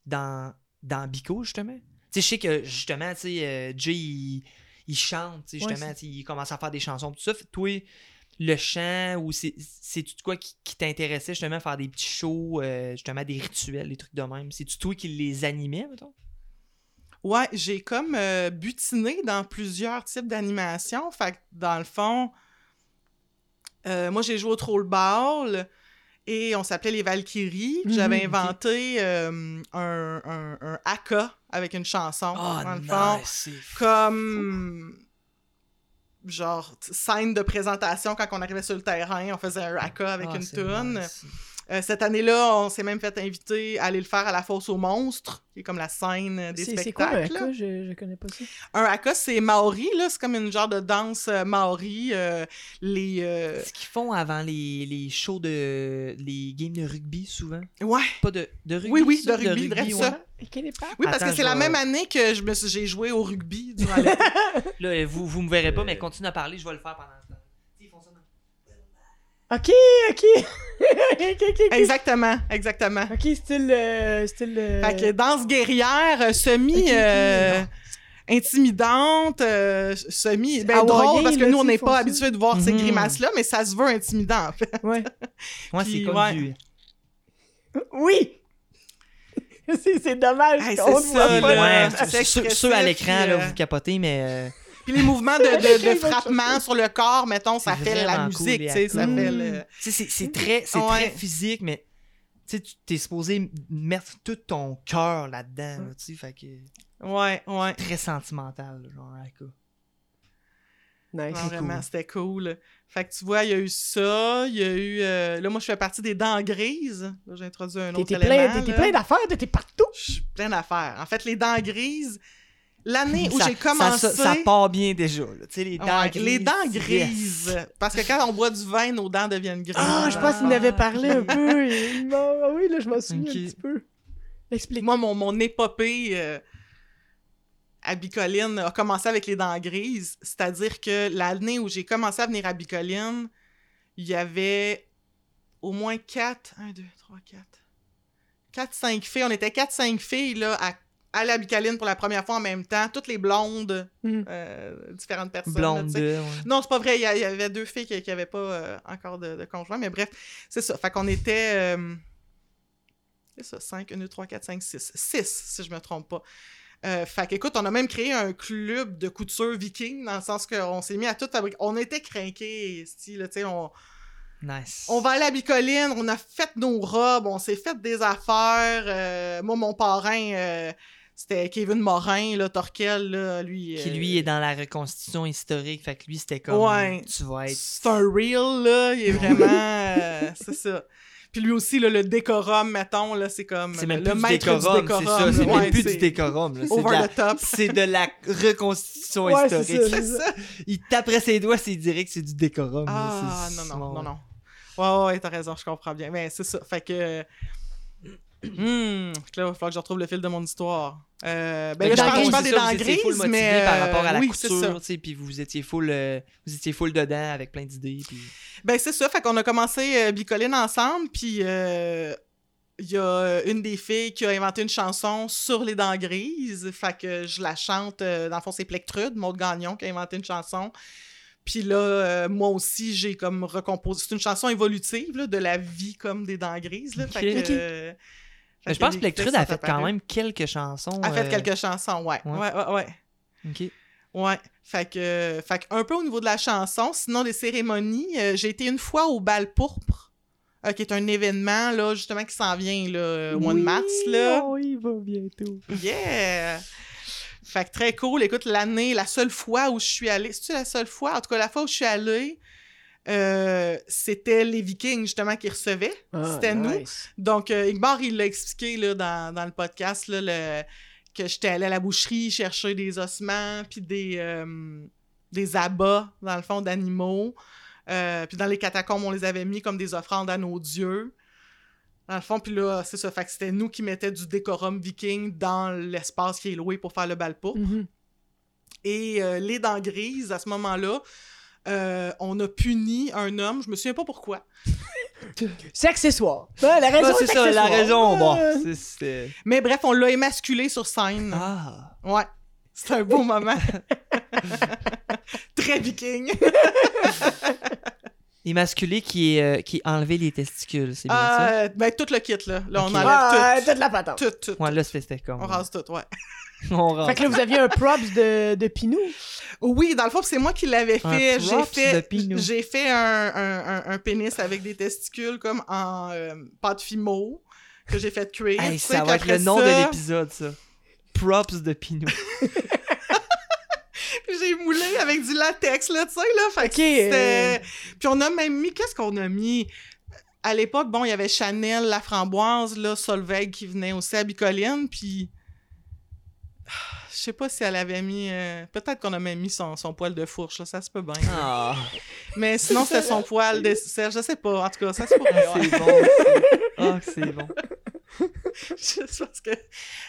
dans, dans Bico, justement? Tu sais, je sais que, justement, tu sais, euh, Jay, il, il chante, tu sais, justement, tu il commence à faire des chansons, tout ça. Fait toi, le chant, ou c'est c'est-tu de quoi qui, qui t'intéressait, justement, faire des petits shows, euh, justement, des rituels, des trucs de même? C'est-tu toi qui les animais, mettons? Ouais, j'ai comme euh, butiné dans plusieurs types d'animations. Fait que dans le fond, euh, moi j'ai joué au Troll Ball et on s'appelait les Valkyries. Puis J'avais inventé euh, un, un, un haka avec une chanson. Ah, dans le fond, fou. Genre scène de présentation quand on arrivait sur le terrain, on faisait un haka avec Ah, une toune. nice. Euh, cette année-là, on s'est même fait inviter à aller le faire à la fosse aux monstres, qui est comme la scène des C'est c'est quoi un spectacles. là. haka? Je, je connais pas ça. Un haka, c'est maori, là. C'est comme une genre de danse euh, maori. euh, les. euh, Ce qu'ils font avant les, les shows de. les games de rugby, souvent. Ouais. Pas de, de rugby. Oui, oui, ça? de rugby, bref, ça. Je connais pas. Oui, parce Attends, que c'est la même année que je me suis- j'ai joué au rugby durant. Là, vous, vous me verrez pas, mais continue à parler, je vais le faire pendant ce temps. Ils font ça dans- Ok, ok. ok, ok, ok. exactement, exactement. Ok, style. euh, style euh, Fait que danse guerrière, euh, semi. Euh, intimidante, euh, semi. Ben, drôle, parce que là, nous, on n'est pas ça. habitués de voir ces Mhm. grimaces-là, mais ça se veut intimidant, en fait. Ouais. Ouais, Puis, c'est comme ouais. du. Oui! c'est c'est dommage Hey, qu'on c'est ne voit ça, pas. là. c'est ceux, à l'écran, là, euh, vous capotez, mais. Puis les mouvements de, de, frappement sur le corps, mettons, ça fait la musique, cool, tu sais, ça fait le... sais, c'est- c'est très, Ouais. très physique, mais. Tu t'es supposé mettre tout ton cœur là-dedans, là, tu sais, fait que. Ouais, ouais. Très sentimental, genre. Nice. Non, vraiment, cool. c'était cool. Fait que tu vois, il y a eu ça, il y a eu... euh, Là, moi, je fais partie des dents grises. Là, j'ai introduit un autre T'étais élément. plein, t'étais là. plein d'affaires, t'étais partout. Je suis plein d'affaires. En fait, les dents grises, l'année où j'ai commencé... Ça, ça part bien déjà, là. Tu sais, les dents Ouais, grises. les dents yes. grises. Parce que quand on boit du vin, nos dents deviennent grises. Ah, je pense qu'il en avait parlé un peu. et- non, ah oui, là, je m'en souviens un petit peu. Explique. Moi, mon, mon épopée euh, à Bicoline a commencé avec les dents grises. C'est-à-dire que l'année où j'ai commencé à venir à Bicoline, il y avait au moins 4, 1, 2, 3, 4, 4, 5 filles. On était 4-5 filles là, à aller à Bicoline pour la première fois en même temps. Toutes les blondes, Hmm. euh, différentes personnes. là, Blonde tu sais. de. ouais. Non, c'est pas vrai. Il y, avait deux filles qui n'avaient pas euh, encore de, de conjoint. Mais bref, c'est ça. Fait qu'on était. euh, c'est ça, 5, 1, 2, 3, 4, 5, 6. 6, si je me trompe pas. Euh, fait qu'écoute, on a même créé un club de couture viking, dans le sens qu'on s'est mis à tout fabriquer. On était craqués, style, tu sais, on... Nice. On va aller à Bicoline, on a fait nos robes, on s'est fait des affaires. euh, moi, mon parrain, euh, c'était Kevin Morin, là, Torquel, là, lui. Qui euh, lui est dans la reconstitution historique. Fait que lui, c'était comme. Ouais. Tu vas être. C'est un real, là, il est vraiment... euh, c'est ça. Puis lui aussi, là, le décorum, mettons, là, c'est comme C'est même le plus du maître décorum, du c'est décorum. ça. C'est Ouais, même plus c'est du décorum. là. C'est de Over la- the top. C'est de la reconstitution Ouais, c'est historique. ça, C'est ça. Il taperait ses doigts s'il dirait que c'est du décorum. là. Ah, C'est- non, c'est- non, non, non. Ouais, ouais, t'as raison, je comprends bien. Mais c'est ça. Fait que. Que là, il va falloir que je retrouve le fil de mon histoire. Euh, ben là, je parle, je des dents grises, mais. par rapport à la euh, oui, c'est ça. couture, puis vous étiez full, euh, vous étiez full dedans avec plein d'idées. Puis... Ben, c'est ça. Fait qu'on a commencé euh, Bicoline ensemble, puis euh, il y a une des filles qui a inventé une chanson sur les dents grises. Fait que je la chante. euh, dans le fond, c'est Plectrude, Maud Gagnon, qui a inventé une chanson. Puis là, euh, moi aussi, j'ai comme recomposé. C'est une chanson évolutive, là, de la vie comme des dents grises. Là. Fait Ok. que, euh, fait Mais je pense que Lectrude filles a fait quand même quelques chansons. A fait euh, quelques chansons, ouais. ouais. Ouais, ouais, ouais. ok. Ouais, fait que, fait que un peu au niveau de la chanson, sinon les cérémonies, euh, j'ai été une fois au bal pourpre, euh, qui est un événement là justement qui s'en vient là au mois de mars là. Oh, il va bientôt. Yeah. Fait que très cool. Écoute, l'année, la seule fois où je suis allée, c'est-tu la seule fois? En tout cas, la fois où je suis allée, euh, c'était les Vikings, justement, qui recevaient. Ah, c'était nous. Donc, euh, Igmar, il l'a expliqué là, dans, dans le podcast, là, le- que j'étais allée à la boucherie chercher des ossements, puis des, euh, des abats, dans le fond, d'animaux. Euh, puis dans les catacombes, on les avait mis comme des offrandes à nos dieux. Dans le fond, puis là, c'est ça. Fait que c'était nous qui mettions du décorum viking dans l'espace qui est loué pour faire le bal pourpre. Mhm. Et les dents grises, à ce moment-là, euh, on a puni un homme, je me souviens pas pourquoi. C'est accessoire. La raison c'est est ça, la raison, bon. C'est- c'est- Mais bref, on l'a émasculé sur scène. Ah. Ouais. C'est un beau moment. Très viking. Émasculé qui est, euh, qui enlevé les testicules, c'est bien ça? Euh, ben, tout le kit, là. Là, on enlève Ah, tout. toute la patente. Tout, tout. Ouais, là, c'était comme. On rase tout, ouais. On. Fait que là, vous aviez un props de, de Pinou. Oui, dans le fond, c'est moi qui l'avais fait. J'ai fait, j'ai fait un, un, un, un pénis avec des testicules comme en euh, pâte fimo que j'ai fait cuire. Hey, ça va être le nom ça, de l'épisode, ça. Props de Pinot. J'ai moulé avec du latex, là, tu sais, là. Fait euh. Puis on a même mis... Qu'est-ce qu'on a mis? À l'époque, bon, il y avait Chanel, la framboise, là, Solveig qui venait aussi à Bicoline, puis... Je sais pas si elle avait mis... euh, Peut-être qu'on a même mis son, son poil de fourche, là, ça se peut bien. Ah, Mais sinon, c'était son poil de serre, je sais pas. En tout cas, ça se pourrait, ouais. c'est bon. Ah, c'est bon. Juste parce que...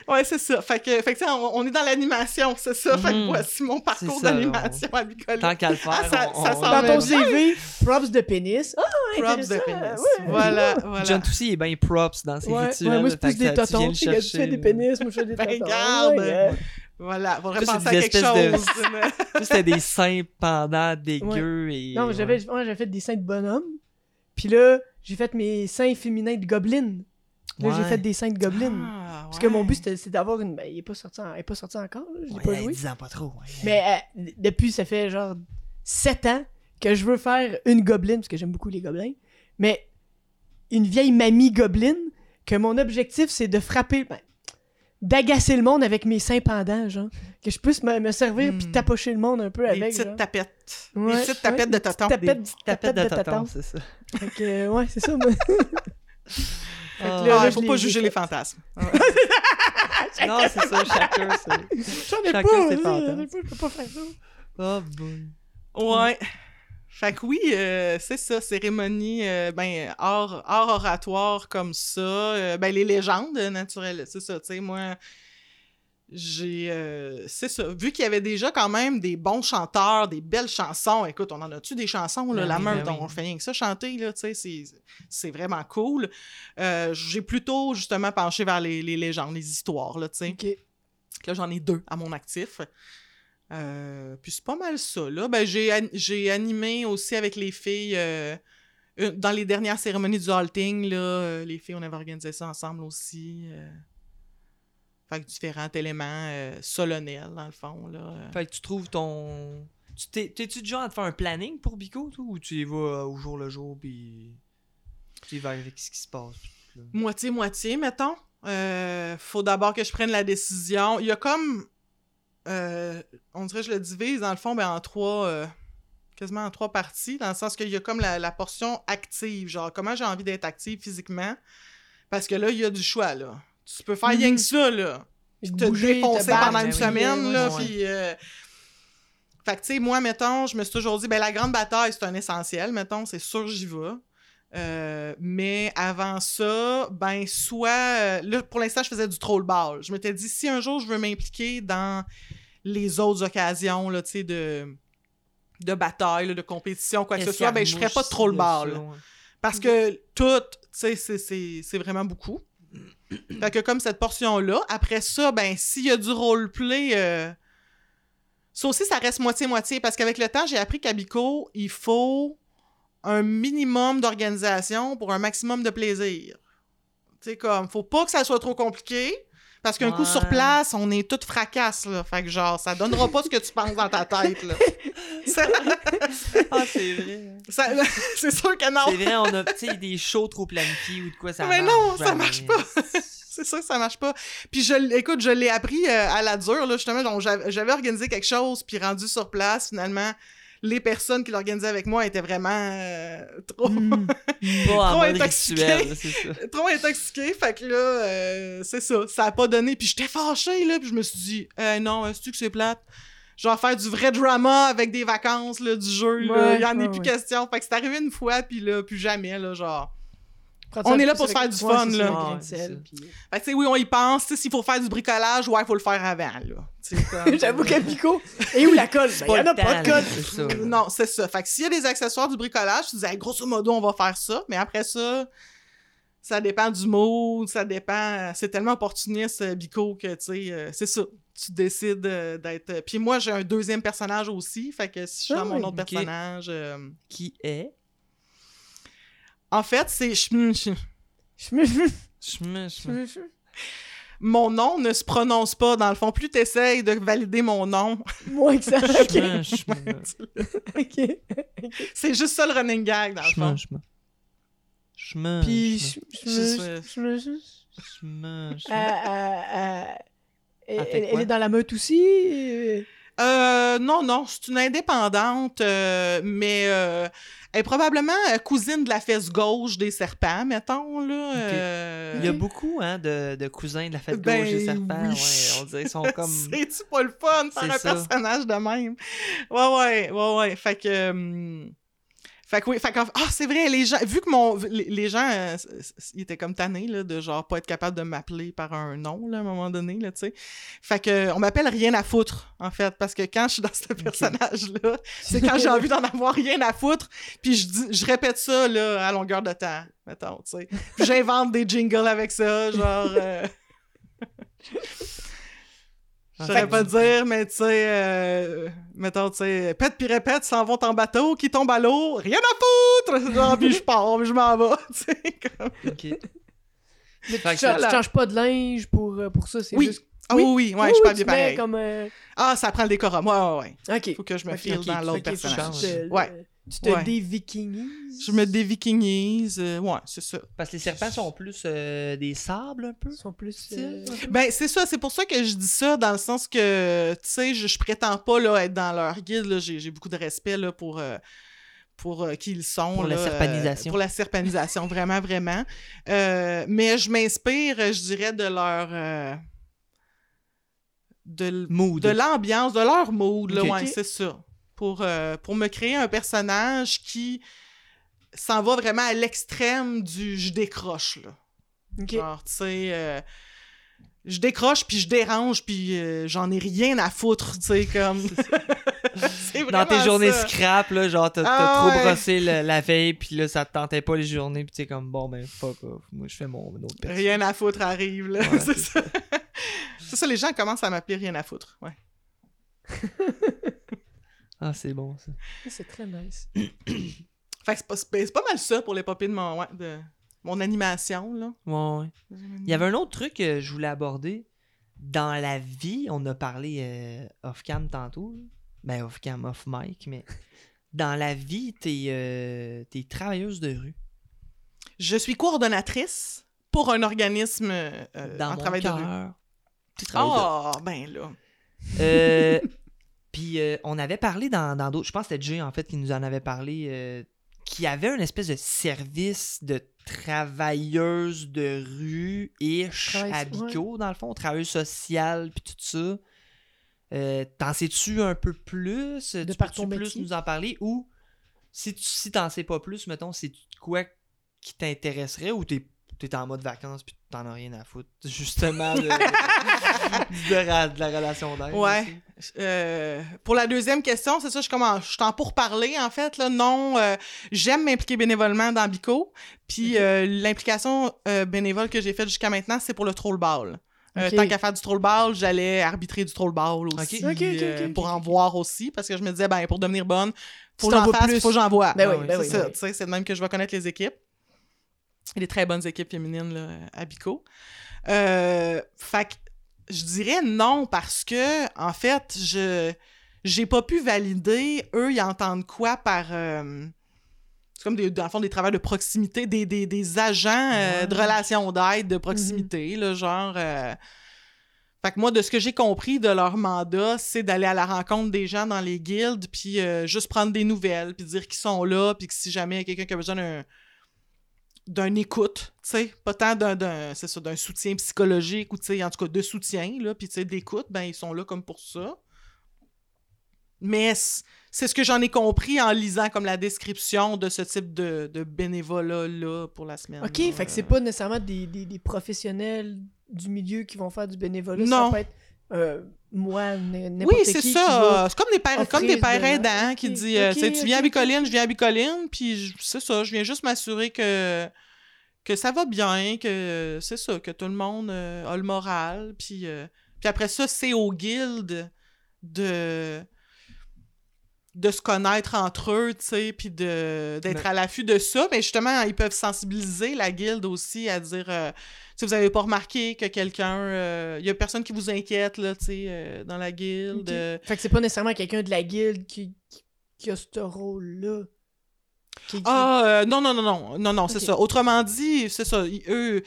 Ouais, c'est ça. Fait que, fait que on, on est dans l'animation, c'est ça. Fait que Mhm. voici mon parcours d'animation à. Tant qu'à le faire, Ah, ça- on, ça Dans bien. ton CV, props de pénis. Ah, Props de pénis. ouais. Voilà, voilà. John Toussy est bien props dans ses Ouais, rituels. ouais, moi, c'est plus des totons. Tu fais des pénis, moi, je fais des Ben, totons. garde. Ouais, ouais. Voilà, on c'est penser à des quelque de- chose. Toi, c'était des seins pendants dégueux et. Non, j'avais fait des seins de bonhomme. Puis là, j'ai fait mes seins féminins de goblin. Là, j'ai fait des seins de goblin. Ah, Parce que mon but, c'est d'avoir une. Ben, il est pas sorti, en- il est pas sorti encore, je Ouais, pas hey, joué. 10 ans pas trop. Mais euh, depuis, ça fait genre 7 ans que je veux faire une gobeline, parce que j'aime beaucoup les gobelins. Mais une vieille mamie gobeline, que mon objectif, c'est de frapper. ben, d'agacer le monde avec mes seins pendants, genre. Que je puisse me, me servir puis Hmm. tapocher le monde un peu Des avec. petites genre. tapettes. Ouais, Des petites tapettes de des petites tonton. tapettes. Des petites tapettes de tapettes de tonton, tonton. c'est ça. Fait que, ouais, c'est ça. Ah. là, Ah, il je faut pas juger les fantasmes. Non, c'est ça, chacun, c'est. J'en ai Chacun pas, ses fantasmes. je peux pas faire ça. Oh boy. Ouais. Fait que oui, euh, c'est ça, cérémonie, euh, ben, art, art oratoire comme ça. euh, ben, les légendes naturelles, c'est ça, tu sais, moi, j'ai. euh, c'est ça. Vu qu'il y avait déjà quand même des bons chanteurs, des belles chansons, écoute, on en a-tu des chansons, là, Ben la oui, meute, ben oui. on fait rien que ça chanter, là, tu sais, c'est, vraiment cool. Euh, j'ai plutôt, justement, penché vers les, les légendes, les histoires, là, tu sais. Là, j'en ai deux à mon actif. Euh, puis c'est pas mal ça, là. Ben, j'ai, an- j'ai animé aussi avec les filles... dans les dernières cérémonies du halting, là, les filles, on avait organisé ça ensemble aussi. Fait que différents éléments euh, solennels, dans le fond. Là. euh. Fait que tu trouves ton. Tu t'es- T'es-tu du genre à te faire un planning pour Bico, toi, ou tu y vas euh, au jour le jour, puis tu y vas avec ce qui se passe? Moitié-moitié, mettons. Euh, faut d'abord que je prenne la décision. Il y a comme. euh, on dirait que je le divise, dans le fond, ben, en trois. euh, quasiment en trois parties, dans le sens qu'il y a comme la, la portion active, genre comment j'ai envie d'être active physiquement. Parce que là, il y a du choix, là. Tu peux faire rien que ça, là. Puis te Bouger, défoncer pendant ben une oui, semaine, là. Puis. euh, Fait que, tu sais, moi, mettons, je me suis toujours dit, ben, la grande bataille, c'est un essentiel, mettons, c'est sûr, j'y vais. Euh, mais avant ça, ben, soit. euh, là, pour l'instant, je faisais du troll ball. Je m'étais dit, si un jour je veux m'impliquer dans les autres occasions, là, tu sais, de, de bataille, là, de compétition, quoi que ce soit, ben, je ferais pas de troll ball. Parce que tout, tu sais, c'est vraiment beaucoup. Fait que comme cette portion-là, après ça, ben, s'il y a du roleplay, euh, ça aussi, ça reste moitié-moitié. Parce qu'avec le temps, j'ai appris qu'à Bico, il faut un minimum d'organisation pour un maximum de plaisir. Tu sais, comme, faut pas que ça soit trop compliqué. Parce qu'un coup sur place, on est toutes fracasses, là. Fait que genre, ça donnera pas ce que tu penses dans ta tête, là. Ça- Ah, c'est vrai. ça- c'est sûr que non. C'est vrai, on a tu sais, des shows trop planifiés ou de quoi ça Mais marche non, ça marche pas. C'est sûr que ça marche pas. Puis je, écoute, je l'ai appris euh, à la dure, là, justement. j'avais organisé quelque chose, puis rendu sur place, finalement, les personnes qui l'organisaient avec moi étaient vraiment euh, trop, Mm. En Trop mode intoxiqué. rituel, c'est ça. trop intoxiquées. Fait que là, euh, c'est ça. Ça a pas donné. Puis j'étais fâchée, là. Puis je me suis dit, euh, non, est-ce que c'est plate? Je vais faire du vrai drama avec des vacances, là, du jeu. Ouais, Il y en est ouais, plus ouais. question. Fait que c'est arrivé une fois, puis là, plus jamais, là, genre. On est là pour se faire du fun, c'est là. Fait que, tu sais, oui, on y pense. S'il faut faire du bricolage, ouais, il faut le faire avant, J'avoue qu'à Pico, et où la colle? Ben, pas y en a pas de colle. Non, c'est ça. Fait que s'il y a des accessoires du bricolage, tu disais, grosso modo, on va faire ça. Mais après ça, ça dépend du mood, ça dépend. C'est tellement opportuniste, euh, Bico, que, tu sais, euh, c'est ça. Tu décides euh, d'être. Puis moi, j'ai un deuxième personnage aussi. Fait que si je suis Ah dans mon oui, autre personnage. euh, Qui est En fait, c'est. Chm- chm- Je me- je me- Je me- je je me- me- je me- Mon nom ne se prononce pas. Dans le fond, plus tu essayes de valider mon nom, Moins que ça. je Ok. me- je me- Ok. c'est juste ça le running gag, dans le fond. je me- Puis, je Euh, euh, euh, elle, Elle est dans la meute aussi? Euh, non, non, c'est une indépendante, euh, mais euh, elle est probablement euh, cousine de la fesse gauche des serpents, mettons, là. euh, Il y a beaucoup hein, de, de cousins de la Ben gauche des serpents. oui. Ouais, on dirait qu'ils sont comme. C'est-tu pas le fun C'est un ça. personnage de même? Ouais, ouais, ouais, ouais. Fait que... Fait que oui, fait qu'en- ah, c'est vrai, les gens, vu que mon, les, les gens, euh, ils étaient comme tannés, là, de genre pas être capable de m'appeler par un nom, là, à un moment donné, là, tu sais. Fait que, on m'appelle rien à foutre, en fait, parce que quand je suis dans ce personnage-là, c'est quand j'ai envie d'en avoir rien à foutre, puis je dis, je répète ça, là, à longueur de temps, mettons, tu sais. J'invente des jingles avec ça, genre... euh, Je saurais pas dire, mais tu sais, euh, mettons, tu sais, pète puis répète, s'en vont en bateau, qui tombe à l'eau, rien à foutre! Genre, puis je pars, puis je m'en vais, tu sais, comme... Ok. Mais tu, changes, tu changes pas de linge pour, euh, pour ça, c'est Oui. juste... Ah oui, oui, ouais, je suis pas bien pareil. comme... euh, Ah, ça prend le décorum, ouais, ouais, ouais. Ok. Faut que je me Ok, file ok, dans l'autre ok, faut que personnage. Ouais. Tu te Ouais. Je me dévikingise, euh, ouais, c'est ça. Parce que les serpents sont plus euh, des sables un peu. Ils sont plus... euh. Ben, c'est ça, c'est pour ça que je dis ça, dans le sens que, tu sais, je, je prétends pas, là, être dans leur guide, là, j'ai beaucoup de respect, là, pour... euh, pour euh, qui ils sont. Pour la là, euh, serpanisation. pour la serpanisation, vraiment, vraiment. Euh, mais je m'inspire, je dirais, de leur... euh, de, Mood. de l'ambiance, de leur mood, là, Ok. ouais, c'est ça. Pour, euh, pour me créer un personnage qui s'en va vraiment à l'extrême du « je décroche » là. Genre, tu sais, euh, je décroche puis je dérange puis euh, j'en ai rien à foutre, tu sais, comme. Dans tes journées ça. scrap, là, genre, t'as Ah trop ouais. brossé la veille, puis là, ça te tentait pas les journées, puis t'es comme, bon, ben, fuck off. Moi, je fais mon autre personne. Rien à foutre arrive, là. Ouais, c'est ça. c'est ça, les gens commencent à m'appeler rien à foutre. Ouais. Ah, c'est bon, ça. C'est très nice. Fait que c'est pas, c'est c'est pas mal ça pour les papiers de mon, ouais, de mon animation, là. Ouais, ouais. Il y avait un autre truc que je voulais aborder. dans la vie, on a parlé euh, off-cam tantôt. Ben, off-cam, off-mic, mais dans la vie, t'es euh, t'es travailleuse de rue. Je suis coordonnatrice pour un organisme euh, Dans en mon travail de rue. de rue. Ah, ben là. Euh, Puis euh, on avait parlé dans dans d'autres. je pense que c'était Jay en fait qui nous en avait parlé. euh, qui avait une espèce de service de travailleuse de rue ish Travail- à Bico, dans le fond, travailleuse sociale puis tout ça. Euh, t'en sais-tu un peu plus? De tu par ton plus métier? nous en parler? Ou si tu si t'en sais pas plus, mettons, c'est quoi qui t'intéresserait ou t'es t'es en mode vacances puis t'en as rien à foutre, justement, de, de- de ra- de la relation d'aide. Ouais. Euh, pour la deuxième question, c'est ça, je commence, je t'en pour parler en fait là. Non, euh, j'aime m'impliquer bénévolement dans Bico. Puis euh, l'implication euh, bénévole que j'ai faite jusqu'à maintenant, c'est pour le troll ball. Euh, tant qu'à faire du troll ball, j'allais arbitrer du troll ball aussi, pour en voir aussi, parce que je me disais ben pour devenir bonne, faut que j'en vois fasse, plus. faut que j'en vois. Ben oui, Ah ben c'est oui, ça, ben oui. tu sais, c'est de même que je vais connaître les équipes. Des très bonnes équipes féminines là, à Bico. Euh, fait que je dirais non parce que, en fait, je j'ai pas pu valider, eux, ils entendent quoi par. euh, c'est comme, des, dans le fond, des travailleurs de proximité, des, des, des agents euh, de relations d'aide, de proximité, là, genre. Fait que moi, de ce que j'ai compris de leur mandat, c'est d'aller à la rencontre des gens dans les guildes, puis juste prendre des nouvelles, puis dire qu'ils sont là, puis que si jamais il y a quelqu'un qui a besoin d'un d'un écoute, tu sais, pas tant d'un- c'est ça, d'un soutien psychologique ou tu sais en tout cas de soutien là, puis tu sais d'écoute, ben ils sont là comme pour ça. Mais c'est ce que j'en ai compris en lisant comme la description de ce type de, de bénévolat là pour la semaine. Ok, là. fait que c'est pas nécessairement des, des, des professionnels du milieu qui vont faire du bénévolat. Non. Ça peut être euh, moi, n'importe Oui, qui. c'est ça. C'est comme des pères, comme des pères de- aidants qui disent euh, tu viens à Bicoline, je viens à Bicoline, puis c'est ça, je viens juste m'assurer que que ça va bien, que c'est ça, que tout le monde euh, a le moral, puis euh, puis après ça, c'est aux guildes de de se connaître entre eux, tu sais, puis de d'être Mais- à l'affût de ça, mais justement, ils peuvent sensibiliser la guilde aussi à dire euh, si vous avez pas remarqué que quelqu'un euh, il y a personne qui vous inquiète là, tu sais, euh, dans la guilde, euh, Fait que c'est pas nécessairement quelqu'un de la guilde qui, qui, qui a ce rôle-là. Qui- Ah, euh, non, non, non, non, non, non, c'est ça. Autrement dit, c'est ça. Eux,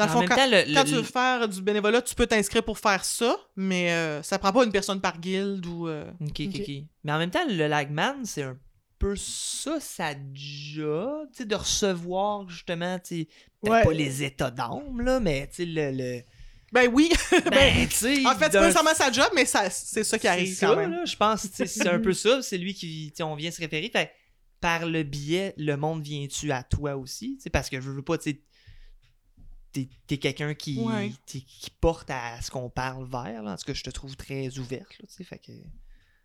dans le En fond, même quand, temps, le- quand le- tu veux faire du bénévolat, tu peux t'inscrire pour faire ça, mais euh, ça prend pas une personne par guilde ou. euh, Ok, ok, Ok. ok. Mais en même temps, le Lagman, c'est un peu ça, sa job, tu sais, de recevoir justement, tu sais, peut-être Ouais. pas les états d'âme, là, mais tu sais, le. le... Ben oui. Ben, tu sais. en fait, c'est pas nécessairement sa job, mais ça, c'est ça qui arrive C'est quand ça, même. là, je pense, tu sais, c'est un peu ça, c'est lui qui, tu sais, on vient se référer. Fait, par le biais, le monde vient-tu à toi aussi, tu sais, parce que je veux pas, tu sais, t'es, t'es quelqu'un qui, Ouais. t'es- qui porte à ce qu'on parle vers, là, en tout cas, je te trouve très ouverte, là, tu sais, fait que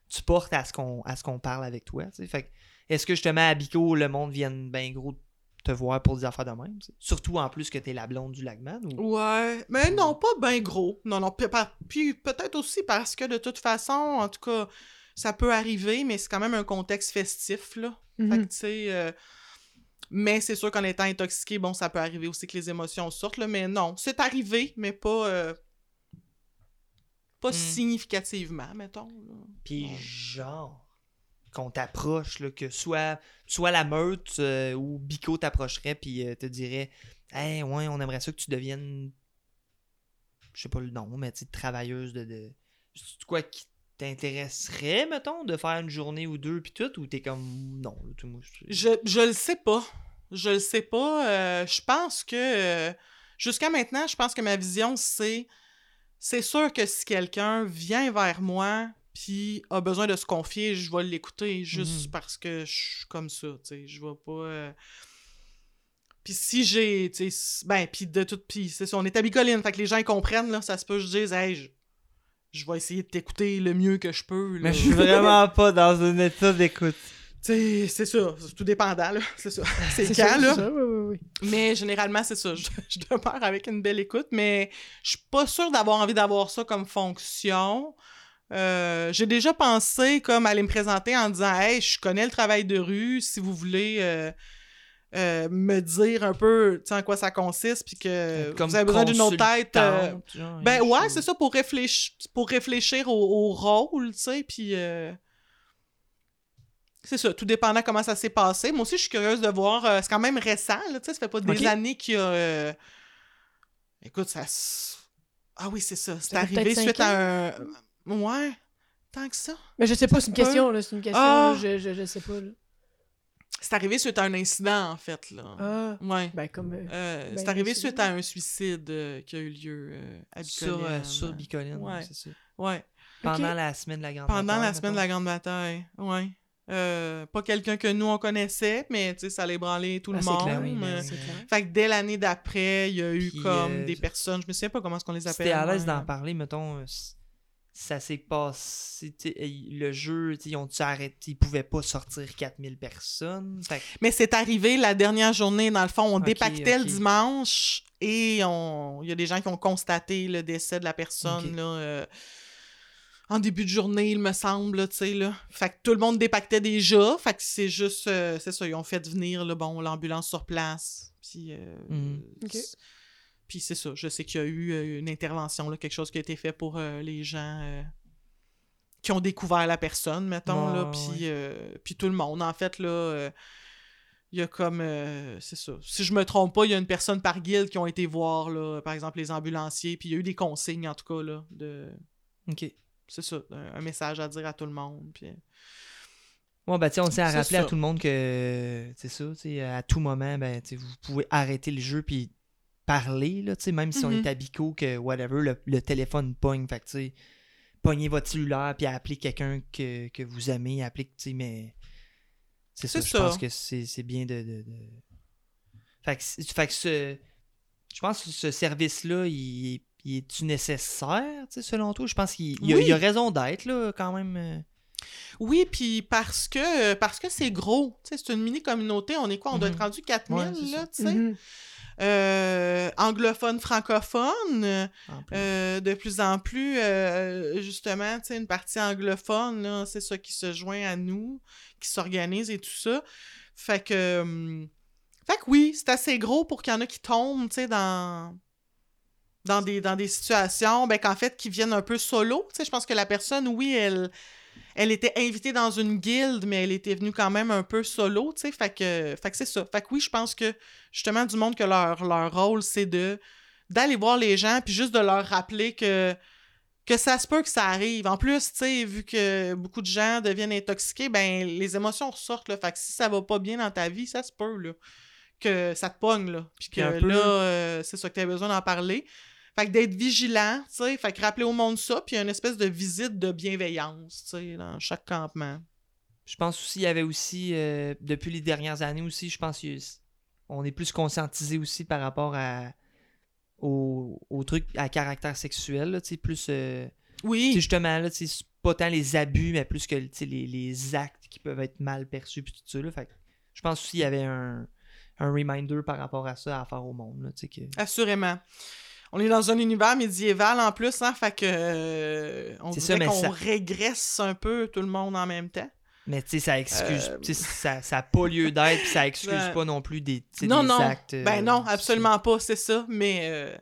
tu portes à ce qu'on, à ce qu'on parle avec toi, fait que, est-ce que justement à Bico, le monde vienne ben gros te voir pour des affaires de même, surtout en plus que t'es la blonde du Lagman, ou... Ouais, mais non, pas ben gros. Non, non. Puis, peut-être aussi parce que de toute façon, en tout cas, ça peut arriver, mais c'est quand même un contexte festif, là. Fait que, Mhm. tu sais. euh, Mais c'est sûr qu'en étant intoxiqué, bon, ça peut arriver aussi que les émotions sortent, là. Mais non, c'est arrivé, mais pas. euh, Pas Hmm. significativement, mettons. Puis Ouais. genre, qu'on t'approche, que soit, soit la meute euh, ou Bico t'approcherait puis euh, te dirait Hey, ouais, on aimerait ça que tu deviennes, je sais pas le nom, mais tu travailleuse de. de... Quoi qui t'intéresserait, mettons, de faire une journée ou deux puis tout, ou t'es comme non, tout moi. je- Je, le sais pas. Je le sais pas. Euh, je pense que. euh, Jusqu'à maintenant, je pense que ma vision, c'est. C'est sûr que si quelqu'un vient vers moi puis a besoin de se confier, je vais l'écouter juste Mhm. parce que je suis comme ça, tu sais. Je vais pas. euh, Puis si j'ai. tu sais, s- Ben, puis de tout. Puis c'est ça, on est à Bicoline, fait que les gens ils comprennent, là. Ça se peut, je dise, hey, je, vais essayer de t'écouter le mieux que je peux. là. Mais je suis vraiment pas dans un état d'écoute. Tu sais, c'est ça, c'est tout dépendant, là. C'est ça. C'est quand, ça, là? c'est ça, oui, oui, oui. Mais généralement, c'est ça. Je, je demeure avec une belle écoute, mais je suis pas sûre d'avoir envie d'avoir ça comme fonction. Euh, J'ai déjà pensé comme aller me présenter en disant Hey, je connais le travail de rue, si vous voulez euh, euh, me dire un peu tu sais, en quoi ça consiste, puis que Comme vous avez besoin d'une autre tête. euh, genre, ben ouais, c'est ça, pour réfléchir, pour réfléchir au, au rôle, tu sais, puis... euh, C'est ça, tout dépendant comment ça s'est passé. Moi aussi, je suis curieuse de voir. euh, c'est quand même récent, là, tu sais, ça fait pas des années qu'il y a... euh, Écoute, ça... s- Ah oui, c'est ça. C'est arrivé suite à un... Ouais, tant que ça. Mais je sais pas, c'est une question, là. C'est une question, Ah! je, je, je sais pas, là. C'est arrivé suite à un incident, en fait, là. Ah, Ouais. ben comme... euh, Euh, Ben, c'est arrivé suite à un suicide euh, qui a eu lieu euh, à Sur, euh, Bicoline. sur Bicoline, Ouais. c'est ça. Ouais. Pendant la semaine de la grande Pendant la bataille, semaine de la Grande Bataille, ouais. Euh, pas quelqu'un que nous on connaissait, mais tu sais, ça allait branler tout ah, le c'est monde. clair, oui, oui, c'est clair. Fait que dès l'année d'après, il y a eu Puis, comme euh, des personnes, je me souviens pas comment est-ce qu'on les Si appelle. t'es à l'aise d'en parler, mettons, euh, ça s'est passé, le jeu, ils ont-tu arrêté, ils pouvaient pas sortir 4000 personnes, fait Mais c'est arrivé la dernière journée, dans le fond, on Ok, dépactait le ok. dimanche et on... il y a des gens qui ont constaté le décès de la personne là, euh, en début de journée, il me semble, là, tu sais, là. Fait que tout le monde dépactait déjà, fait que c'est juste, euh, c'est ça, ils ont fait venir, là, bon, l'ambulance sur place, puis... euh, Mhm. Puis c'est ça, je sais qu'il y a eu euh, une intervention, là, quelque chose qui a été fait pour euh, les gens euh, qui ont découvert la personne, mettons, là, Ouais, puis euh, puis tout le monde, en fait, là... il y a comme. c'est ça. Si je me trompe pas, il y a une personne par guilde qui ont été voir, là, par exemple, les ambulanciers. Puis il y a eu des consignes, en tout cas, là, de. ok. C'est ça, un, un message à dire à tout le monde. Puis... Bon, ben, tu on tient à rappeler à tout le monde que, c'est ça, tu sais, à tout moment, ben, vous pouvez arrêter le jeu puis parler, là, tu sais, même si on est à Bico, que whatever, le, le téléphone pogne, fait que, pognez votre cellulaire puis appelez quelqu'un que, que vous aimez, appelez, tu sais, mais c'est ça, je pense que c'est c'est bien de... de, de- Fait que, fait que ce... Je pense que ce service-là, il, il est-tu nécessaire, tu sais, selon toi? Je pense qu'il il y a, Oui. il a raison d'être, là, quand même. euh. Oui, puis parce que parce que c'est gros. Tu sais, c'est une mini-communauté. On est quoi? On doit Mhm. être rendu 4000, Ouais, c'est là, tu sais? Mhm. Euh, anglophone, francophone. euh, plus. Euh, de plus en plus, euh, justement, tu sais, une partie anglophone, c'est ça qui se joint à nous, qui s'organise et tout ça. Fait que, hum, fait que oui, c'est assez gros pour qu'il y en a qui tombent, tu sais, dans, dans, des, dans des situations, ben, qu'en fait, qui viennent un peu solo. Tu sais, je pense que la personne, oui, elle, elle était invitée dans une guilde, mais elle était venue quand même un peu solo, tu sais. Fait que, fait que c'est ça. Fait que oui, je pense que, justement, du monde que leur, leur rôle, c'est de d'aller voir les gens puis juste de leur rappeler que que ça se peut que ça arrive. En plus, tu sais, vu que beaucoup de gens deviennent intoxiqués, ben les émotions ressortent là. Fait que si ça va pas bien dans ta vie, ça se peut là que ça te pogne là. Puis que là, euh, c'est ça que t'as besoin d'en parler. Fait que d'être vigilant, tu sais, fait que rappeler au monde ça, puis une espèce de visite de bienveillance, tu sais, dans chaque campement. Je pense aussi, il y avait aussi, euh, depuis les dernières années aussi, je pense qu'on est plus conscientisé aussi par rapport à au, au truc à caractère sexuel, tu sais, plus, euh, Oui, justement, là, tu sais, c'est pas tant les abus, mais plus que les, les actes qui peuvent être mal perçus, puis tout ça, là, fait que je pense aussi qu'il y avait un, un reminder par rapport à ça à faire au monde, là, tu sais, que... assurément. On est dans un univers médiéval en plus, hein, fait que euh, on dirait qu'on ça- régresse un peu tout le monde en même temps. Mais tu sais, ça excuse, Euh, ça ça a pas lieu d'être, puis ça excuse Ben, pas non plus des, non, des non. actes... euh, Ben non, absolument pas, c'est ça. Mais,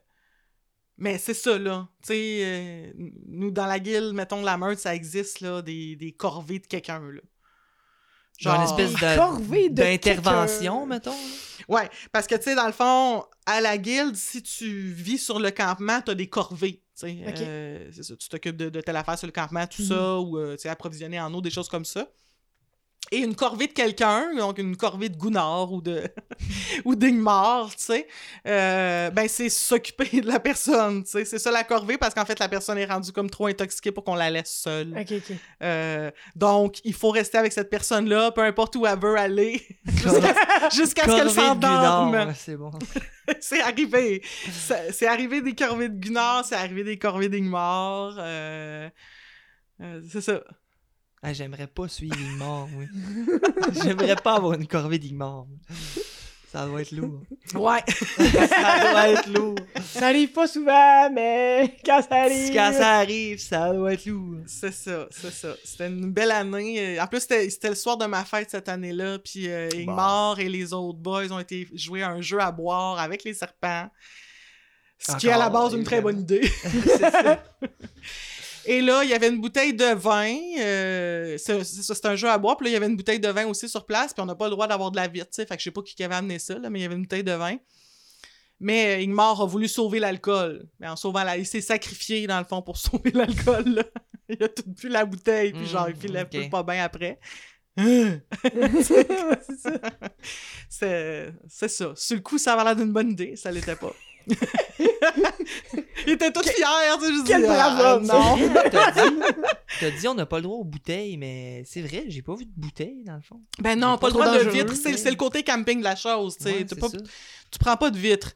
mais c'est ça, là. Tu sais, nous, dans la guilde, mettons, la meute, ça existe, là, des, des corvées de quelqu'un, là. Genre une espèce d'intervention, mettons. Ouais, parce que, tu sais, dans le fond, à la guilde, si tu vis sur le campement, t'as des corvées. tu. Euh, c'est ça, tu t'occupes de, de telle affaire sur le campement, tout Mhm. ça, ou euh, tu sais, approvisionner en eau, des choses comme ça. Et une corvée de quelqu'un, donc une corvée de Gunnar ou de ou d'Ingmar, tu sais, euh, ben c'est s'occuper de la personne, tu sais. C'est ça la corvée, parce qu'en fait, la personne est rendue comme trop intoxiquée pour qu'on la laisse seule. Ok, ok. Euh, donc, il faut rester avec cette personne-là, peu importe où elle veut aller, jusqu'à ce qu'elle s'endorme. C'est bon. c'est arrivé. C'est arrivé des corvées de Gunnar, c'est arrivé des corvées d'Ingmar. Euh... euh, c'est ça. Ah, J'aimerais pas suivre Igmar, oui. J'aimerais pas avoir une corvée d'Igmar. Ça doit être lourd. Ouais. ça doit être lourd. Ça arrive pas souvent, mais quand ça arrive. Quand ça arrive, ça doit être lourd. C'est ça, c'est ça. C'était une belle année. En plus, c'était c'était le soir de ma fête cette année-là. Puis euh, Ingmar et les autres boys ont été jouer à un jeu à boire avec les serpents. Ce qui est à la base une très bonne idée. C'est ça. Et là, il y avait une bouteille de vin. euh, c'est un jeu à boire. Puis là, il y avait une bouteille de vin aussi sur place. Puis on n'a pas le droit d'avoir de la vitre, tu sais. Fait que je sais pas qui avait amené ça, là, mais il y avait une bouteille de vin. Mais euh, Ingmar a voulu sauver l'alcool. Mais en sauvant la... Il s'est sacrifié, dans le fond, pour sauver l'alcool. Il a tout bu la bouteille. Puis genre, il Mm, filait ok. pas bien après. c'est ça. C'est c'est ça. Sur le coup, ça avait l'air d'une bonne idée. Ça l'était pas. il était tout fier, tu sais. je Quel dis, brave ah, homme, Non. T'as dit, t'as dit on n'a pas le droit aux bouteilles, mais c'est vrai, j'ai pas vu de bouteilles dans le fond. Ben non, pas pas le droit de dangereux, vitre. C'est le côté camping de la chose, tu sais. Ouais, pas- tu prends pas de vitre.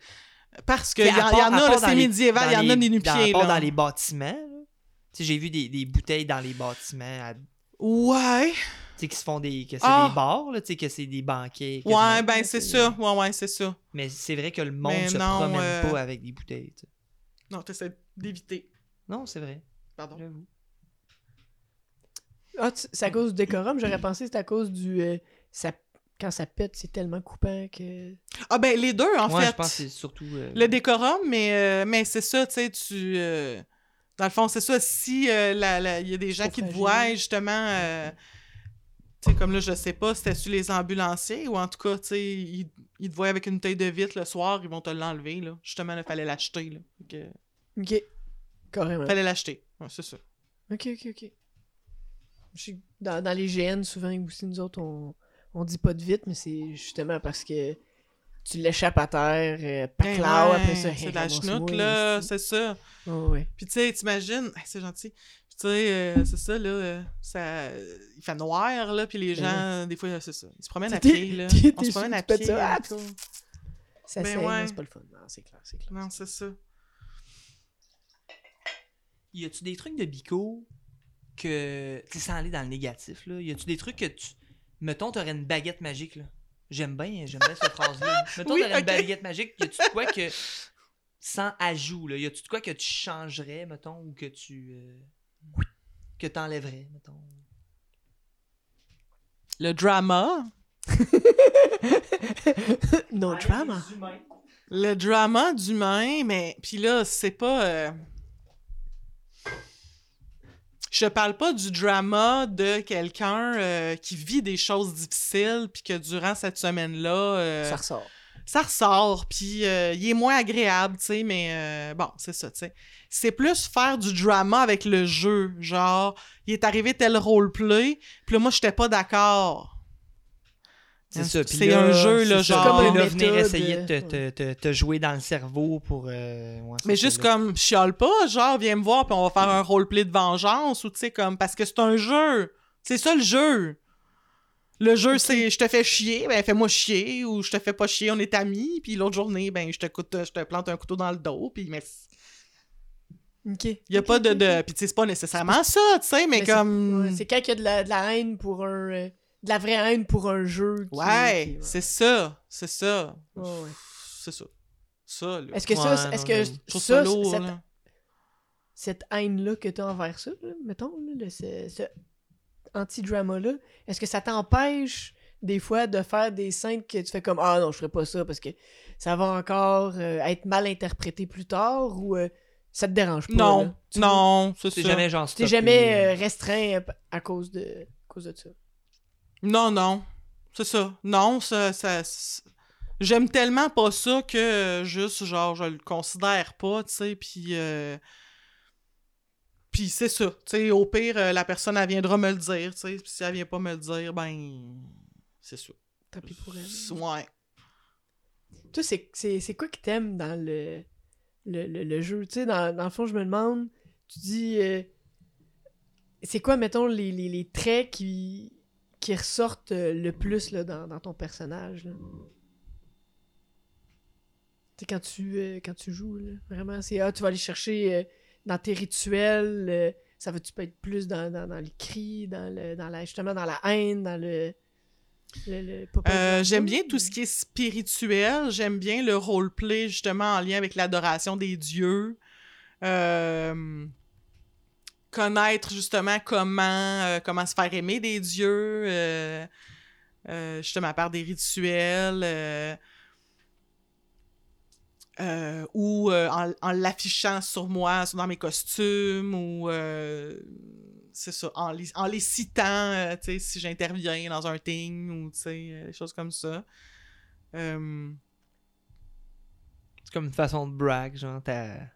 Parce qu'il y, y en a, là, c'est les- médiéval, il y en a des nu-pieds, dans les bâtiments. là. Tu sais, j'ai vu des, des bouteilles dans les bâtiments, à- Ouais. Sais, qui se font des. que c'est Ah! des bars, là, tu sais, que c'est des banquets. Ouais, ben c'est ça. Ouais, ouais, c'est ça. Mais c'est vrai que le monde Mais se non, promène euh, pas avec des bouteilles. tu sais. Non, t'essaies d'éviter. Non, c'est vrai. Pardon. J'avoue. Ah, tu- c'est à cause du décorum? J'aurais pensé que c'est à cause du. euh, ça, quand ça pète, c'est tellement coupant que. Ah ben les deux, en Moi, fait. je pense que c'est surtout. euh, Le décorum, mais, euh, mais c'est ça, tu sais, tu... euh, Dans le fond, c'est ça, si euh, il y a des gens Trop qui te voient, justement... sais, comme là, je sais pas, c'était sur les ambulanciers, ou en tout cas, tu sais, ils, ils te voient avec une bouteille de vitre le soir, ils vont te l'enlever, là. Justement, il fallait l'acheter, là. Ok. Carrément. fallait l'acheter. Ouais, c'est ça. Ok, ok, ok. Dans, dans les GN, souvent aussi, nous autres, on, on dit pas de vite, mais c'est justement parce que tu l'échappes à terre, euh, Ben ouais, après ça, c'est hey, de la chenoute, là, c'est ça. Oh, ouais. Puis tu sais, t'imagines, hey, c'est gentil. Puis tu sais, euh, c'est ça, là, euh, ça, il fait noir, là, puis les Ben gens, des fois, c'est ça. Ils se promènent à pied, là. On se promène à pied. ça, ah. Ça Ben ouais. c'est pas le fun. Non, c'est clair, c'est clair. Non, c'est ça. Y a-tu des trucs de bico que. Tu sais, sans aller dans le négatif, là. Y a-tu des trucs que tu. Mettons, t'aurais une baguette magique, là? J'aime bien, j'aime bien cette phrase-là. Mettons, Oui, t'aurais ok. une baguette magique. Y a-tu de quoi que. Sans ajout, là. Y a-tu de quoi que tu changerais, mettons, ou que tu. euh, Que t'enlèverais, mettons? Le drama. no drama. Le drama d'humain, mais. Puis là, c'est pas. euh, Je parle pas du drama de quelqu'un euh, qui vit des choses difficiles, puis que durant cette semaine-là. euh, Ça ressort. ça ressort, puis euh, il est moins agréable, tu sais, mais euh, bon, c'est ça, tu sais. C'est plus faire du drama avec le jeu, genre, il est arrivé tel roleplay, puis là, moi, j'étais pas d'accord. C'est ça. puis C'est un jeu, là, ça. genre- Comme là, venir essayer de te, euh, te, te- te jouer dans le cerveau pour. euh, ouais, Mais ça, juste là. comme, chiale pas, genre, viens me voir, puis on va faire un roleplay de vengeance, ou tu sais, comme, parce que c'est un jeu. C'est ça le jeu. Le jeu, c'est je te fais chier, ben fais-moi chier, ou je te fais pas chier, on est amis, puis l'autre journée, ben je te, coûte, je te plante un couteau dans le dos, puis mais Ok. Il y a pas de. de... Puis tu sais, c'est pas nécessairement ça, tu sais, mais, Mais c'est- comme. Ouais, c'est quand il y a de la, de la haine pour un. De la vraie haine pour un jeu. qui- Ouais, qui- c'est ça. C'est ça. Ouais. C'est ça. Ça, là. Est-ce que Ouais, ça, est-ce que ça, ça lourd, cette, là. cette haine-là que tu as envers ça, là, mettons, là, le- ce, ce anti-drama-là, est-ce que ça t'empêche des fois de faire des scènes que tu fais comme Ah non, je ferais pas ça parce que ça va encore euh, être mal interprété plus tard ou euh, ça te dérange pas? Non, non, c'est jamais genre. T'es jamais euh, restreint à, à cause de, à cause de ça. Non, non. C'est ça. Non, ça. ça J'aime tellement pas ça que euh, juste, genre, je le considère pas, tu sais, puis. euh, Puis c'est ça. Tu sais, au pire, euh, la personne, elle viendra me le dire, tu sais. Puis si elle vient pas me le dire, ben. C'est ça. Tant pis pour elle. Ouais. Toi, c'est- c'est c'est quoi que t'aimes dans le, le, le, le jeu? Tu sais, dans, dans le fond, je me demande, tu dis, euh, c'est quoi, mettons, les, les, les traits qui, qui ressortent euh, le plus là, dans, dans ton personnage? là? Quand tu, euh, quand tu joues, là, vraiment, c'est, ah, tu vas aller chercher euh, dans tes rituels, euh, ça va-tu pas être plus dans, dans, dans les cris, dans, le, dans la, justement dans la haine, dans le... Le- le- le J'aime bien tout ce qui est spirituel. J'aime bien le roleplay, justement, en lien avec l'adoration des dieux. Euh, connaître, justement, comment, euh, comment se faire aimer des dieux. euh, euh, justement, par des rituels. euh, ou en, l'affichant sur moi, dans mes costumes, ou c'est ça, en les, en les citant, si j'interviens dans un thing, ou des choses comme ça. C'est comme une façon de brag, genre, ta-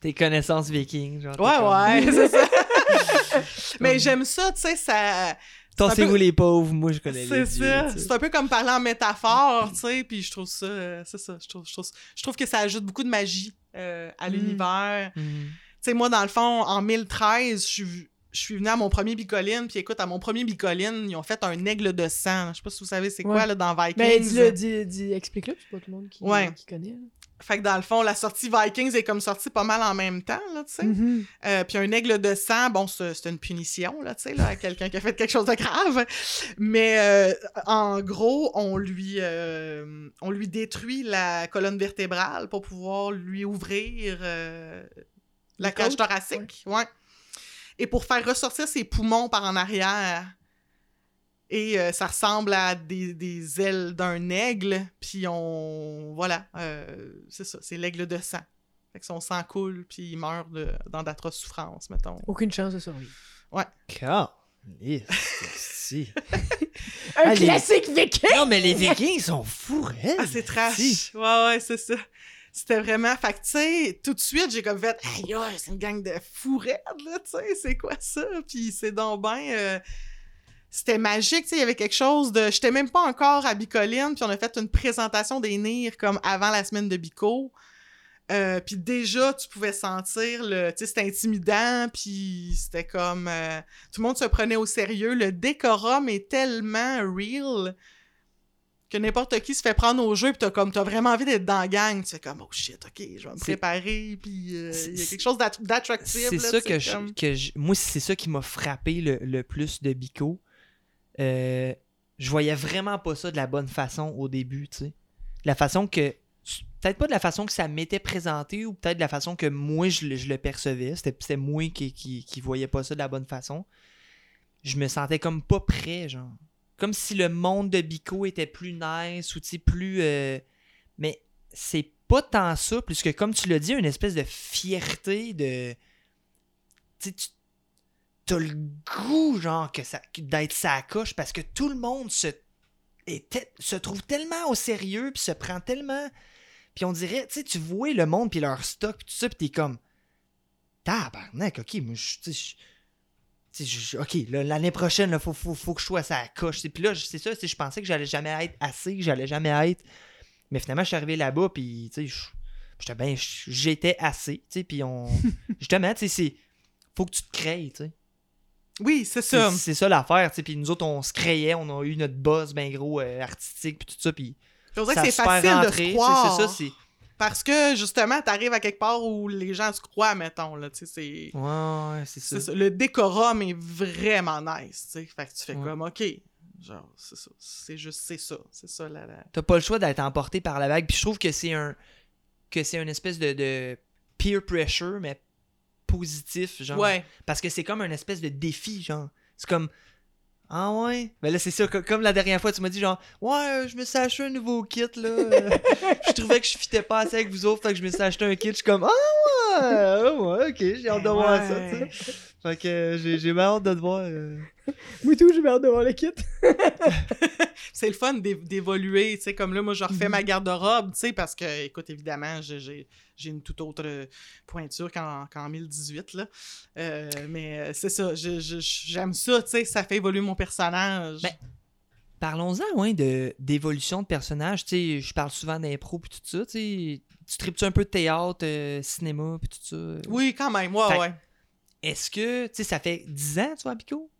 tes connaissances vikings. Genre, Ouais, ouais, c'est ça. Mais j'aime ça, tu sais, ça. Tassez-vous un peu- les pauvres, moi je connais les C'est ça. C'est un peu comme parler en métaphore, tu sais, puis je trouve ça. euh, c'est ça. Je trouve, je, trouve, je trouve que ça ajoute beaucoup de magie euh, à Mm. l'univers. Mhm. Tu sais, moi, dans le fond, en 1013, je suis. Je suis venu à mon premier bicoline, puis écoute, à mon premier bicoline, ils ont fait un aigle de sang. Je sais pas si vous savez c'est quoi, là, dans Vikings. Ben, dis-le, dis, dis, explique-le, c'est pas tout le monde qui, Ouais. qui connaît. là. Fait que dans le fond, la sortie Vikings est comme sortie pas mal en même temps, là, tu sais. Mhm. Euh, puis un aigle de sang, bon, c'est une punition, là, tu sais, là, à quelqu'un qui a fait quelque chose de grave. Mais euh, en gros, on lui, euh, on lui détruit la colonne vertébrale pour pouvoir lui ouvrir la cage thoracique. Ouais. Et pour faire ressortir ses poumons par en arrière. Et euh, ça ressemble à des, des ailes d'un aigle. Puis on. Voilà. euh, c'est ça. C'est l'aigle de sang. Fait que son sang coule, puis il meurt de- dans d'atroces souffrances, mettons. Aucune chance de survivre. Calisse, si. Un Allez. classique viking! Non, mais les vikings sont fous, raides. Ah, c'est trash. Si. Ouais, ouais, c'est ça. C'était vraiment. Fait que, tu sais, tout de suite, j'ai comme fait, aïe, aïe, c'est une gang de fous raides, là, tu sais, c'est quoi ça? Puis c'est donc ben. euh, C'était magique, tu sais, il y avait quelque chose de. J'étais même pas encore à Bicoline, puis on a fait une présentation des Nirs comme avant la semaine de Bico. Euh, puis déjà, tu pouvais sentir le. Tu sais, c'était intimidant, puis c'était comme. euh, tout le monde se prenait au sérieux. Le décorum est tellement real que n'importe qui se fait prendre au jeu, puis t'as comme. T'as vraiment envie d'être dans la gang. Tu fais comme, oh shit, ok, je vais me préparer, puis euh, il y a quelque chose d'att- d'attractif. C'est ça que je, que je- Moi, c'est ça qui m'a frappé le, le plus de Bico. Euh, je voyais vraiment pas ça de la bonne façon au début, tu sais. La façon que. Peut-être pas de la façon que ça m'était présenté ou peut-être de la façon que moi je, le- percevais. C'était moi qui, qui, voyais pas ça de la bonne façon. Je me sentais comme pas prêt, genre. Comme si le monde de Bico était plus nice ou plus. euh, Mais c'est pas tant ça, puisque comme tu l'as dit, une espèce de fierté de. T'as le goût, genre, que ça, d'être sa coche parce que tout le monde se, est te- se trouve tellement au sérieux puis se prend tellement. Puis on dirait, tu sais, tu vois le monde puis leur stock puis tout ça, puis t'es comme. Tabarnak, ok, moi, je. ok, l'année prochaine, il faut, faut, faut que je sois à sa coche. Puis là, c'est ça, je pensais que j'allais jamais être assez, que j'allais jamais être. Mais finalement, je suis arrivé là-bas, puis, tu sais, je- j'étais. J'étais assez, tu sais, puis on. Justement, tu sais, c'est. Faut que tu te crées, tu sais. Oui, c'est ça. c'est ça l'affaire, tu sais. Puis nous autres, on se créait, on a eu notre buzz bien gros euh, artistique, puis tout ça. Puis Je dirais ça que c'est facile de se croire. C'est ça, c'est. Parce que, justement, t'arrives à quelque part où les gens se croient, mettons, là, tu sais, c'est... Ouais, ouais, c'est ça. Le décorum est vraiment nice, tu sais. Fait que tu fais Ouais. comme, OK, genre, c'est ça. C'est juste, c'est ça. C'est ça, la... la... T'as pas le choix d'être emporté par la vague. Puis je trouve que c'est un. que c'est une espèce de, de peer pressure, mais positif, genre. Ouais. Parce que c'est comme un espèce de défi, genre. C'est comme. Ah ouais? Ben là, c'est ça. co- Comme la dernière fois, tu m'as dit, genre, ouais, je me suis acheté un nouveau kit, là. Je trouvais que je fitais pas assez avec vous autres, fait que je me suis acheté un kit. Je suis comme, ah ouais, ah ouais, ok, j'ai hâte de voir ça, tu sais. Fait que euh, j'ai j'ai bien hâte de te voir. euh. Moi tout, j'ai hâte de voir le kit. c'est le fun d'é- d'évoluer, tu sais, comme là, moi, je refais Mhm. ma garde-robe, tu sais, parce que, écoute, évidemment, j'ai- j'ai j'ai une toute autre euh, pointure qu'en qu'en 1018, là. Euh, mais c'est ça, j'aime ça, tu sais, ça fait évoluer mon personnage. Ben, Parlons-en, ouais, de- d'évolution de personnages. Tu sais, je parle souvent d'impro puis tout ça. Tu sais, tu tripes-tu un peu de théâtre, euh, cinéma puis tout ça? oui, quand même, ouais, Fait- ouais. Est-ce que, tu sais, ça fait 10 ans, tu vois, Pico?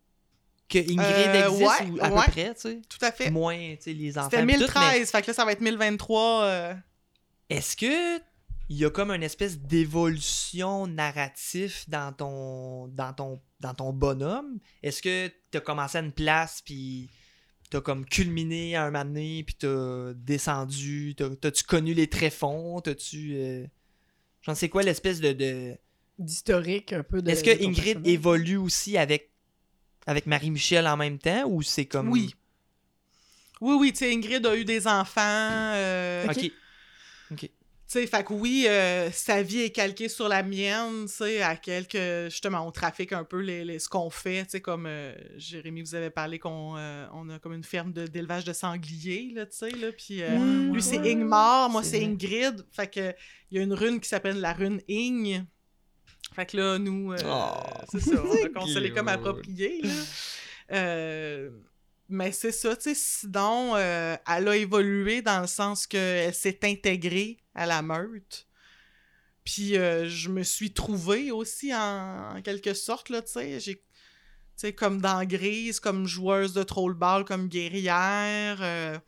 Que Ingrid Euh, existe ouais, ou à ouais. peu près, tu sais? Tout à fait. Moins, tu sais, les enfants. C'était puis tout, 1013, fait que là, ça va être 1023. euh, Est-ce que il y a comme une espèce d'évolution narrative dans ton, dans ton, dans ton bonhomme? Est-ce que tu as commencé à une place puis t'as comme culminé à un moment donné, puis t'as descendu, t'as- t'as-tu connu les tréfonds, t'as-tu... euh, J'en sais quoi l'espèce de... de... D'historique un peu de. Est-ce que Ingrid évolue aussi avec, avec Marie-Michel en même temps, ou c'est comme... Oui. Oui, oui, tu sais, Ingrid a eu des enfants. euh, Ok. Ok. Tu sais, fait que oui, euh, sa vie est calquée sur la mienne, tu sais, à quelques... Justement, on trafique un peu les, les- ce qu'on fait, tu sais, comme euh, Jérémy vous avait parlé qu'on euh, on a comme une ferme de- d'élevage de, sangliers, là, tu sais, là, puis... euh, lui, ouais, c'est. Ingmar, moi, C'est. Ingrid, fait que il y a une rune qui s'appelle la rune Ing. Fait que là, nous, euh, Oh. c'est ça, on, C'est on se l'est comme approprié, là. Euh, mais c'est ça, tu sais, sinon, euh, elle a évolué dans le sens qu'elle s'est intégrée à la meute. Puis euh, je me suis trouvée aussi en, en quelque sorte, là, tu sais. J'ai, tu sais, comme dans Grise, comme joueuse de trollball, comme guerrière, euh,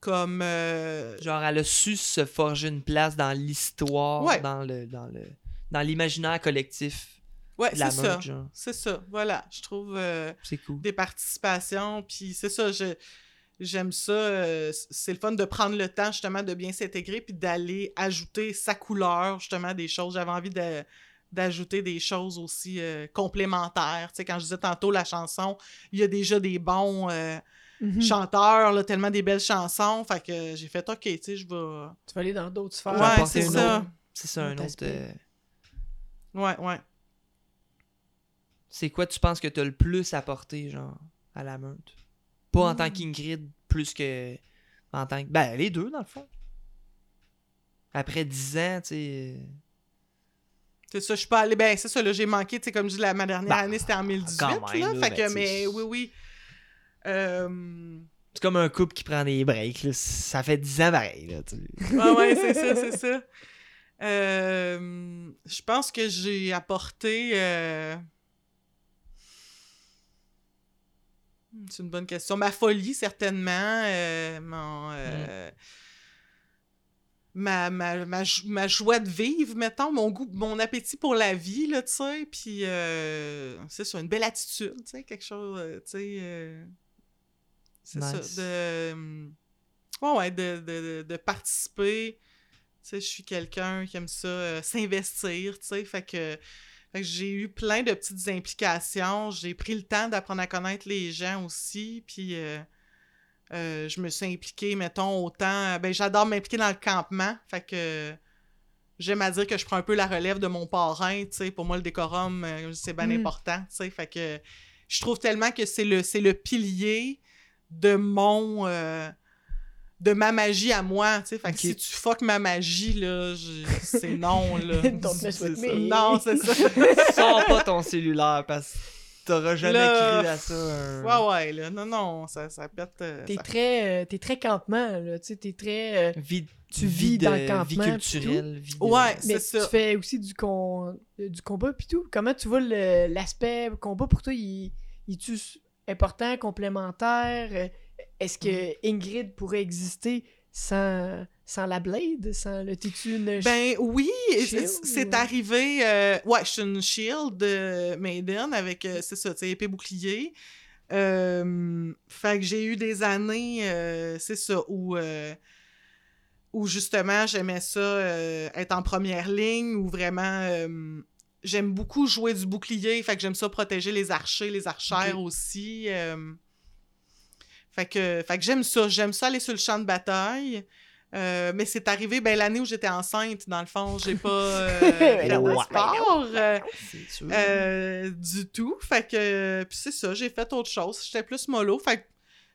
comme... euh, Genre, elle a su se forger une place dans l'histoire, Ouais. dans le dans le dans l'imaginaire collectif ouais, c'est ça. C'est ça, voilà. Je trouve... euh, C'est cool. des participations, puis c'est ça, je, j'aime ça. euh, c'est le fun de prendre le temps, justement, de bien s'intégrer, puis d'aller ajouter sa couleur, justement, des choses. J'avais envie de d'ajouter des choses aussi euh, complémentaires. Tu sais, quand je disais tantôt la chanson, il y a déjà des bons euh, Mhm. chanteurs, là, tellement des belles chansons. Fait que j'ai fait, OK, tu sais, je vais... Tu vas aller dans d'autres sphères. Ouais, c'est un ça. autre- C'est ça, un Autre euh, Ouais, ouais. C'est quoi tu penses que t'as le plus apporté, genre, à la meute? Pas en Hmm. tant qu'Ingrid, plus que en tant que. Ben, les deux, dans le fond. Après 10 ans, tu sais. euh, C'est ça, je suis pas allée. Ben, c'est ça, là, j'ai manqué, tu sais, comme je dis, la, ma dernière Bah, année, c'était en 2018, quand même, là. là, Fait ben, que, mais oui, oui. Euh... C'est comme un couple qui prend des breaks, là. Ça fait 10 ans pareil, là. tu. Ouais, ouais, c'est ça, c'est ça. Euh, je pense que j'ai apporté. euh, hmm, C'est une bonne question. Ma folie, certainement. euh, mon, euh, ma, ma, ma, jo- ma joie de vivre, mettons, mon goût, mon appétit pour la vie, là, tu sais. Puis, euh, c'est ça, une belle attitude, tu sais, quelque chose, euh, tu sais. c'est Nice. ça. De. Ouais, ouais, de, de, de, participer. Tu sais, je suis quelqu'un qui aime ça, s'investir, tu sais. Fait que j'ai eu plein de petites implications. J'ai pris le temps d'apprendre à connaître les gens aussi. Puis, euh, euh, je me suis impliquée, mettons, autant. Ben, j'adore m'impliquer dans le campement. Fait que. J'aime à dire que je prends un peu la relève de mon parrain. Pour moi, le décorum, euh, c'est bien Mm. important. Fait que je trouve tellement que c'est le, c'est le pilier de mon. euh, de ma magie à moi, tu sais. Fait que si tu fuck ma magie, là, je- c'est non, là. Don't mess with C'est ça. me. Non, c'est ça. Sors pas ton cellulaire parce que t'auras jamais Là, cru à ça. un- Ouais, ouais, là. Non, non, ça, ça pète. euh, T'es ça- très, euh, t'es très campement, là. Tu sais, t'es très. euh, Vie, Tu vis dans le campement, Vie culturelle. Vie de- Ouais, mais c'est tu ça. fais aussi du, con... euh, du combat puis tout. Comment tu vois le- l'aspect combat pour toi? Il, il est-tu important, complémentaire? Est-ce que Ingrid pourrait exister sans, sans la Blade? Sans le t'es-tu une... Ben oui, c'est- ou- arrivé. euh, ouais, je suis une shield euh, Maiden avec, euh, c'est ça, épée bouclier. Euh, fait que j'ai eu des années, c'est ça, où, où justement j'aimais ça être en première ligne, où vraiment j'aime beaucoup jouer du bouclier, fait que j'aime ça protéger les archers, les archères aussi. Euh, fait que, fait que j'aime ça, j'aime ça aller sur le champ de bataille. Euh, mais c'est arrivé ben, l'année où j'étais enceinte, dans le fond, j'ai pas euh, de sport euh, C'est sûr. euh, du tout. Fait que, puis c'est ça, j'ai fait autre chose. J'étais plus mollo. Fait que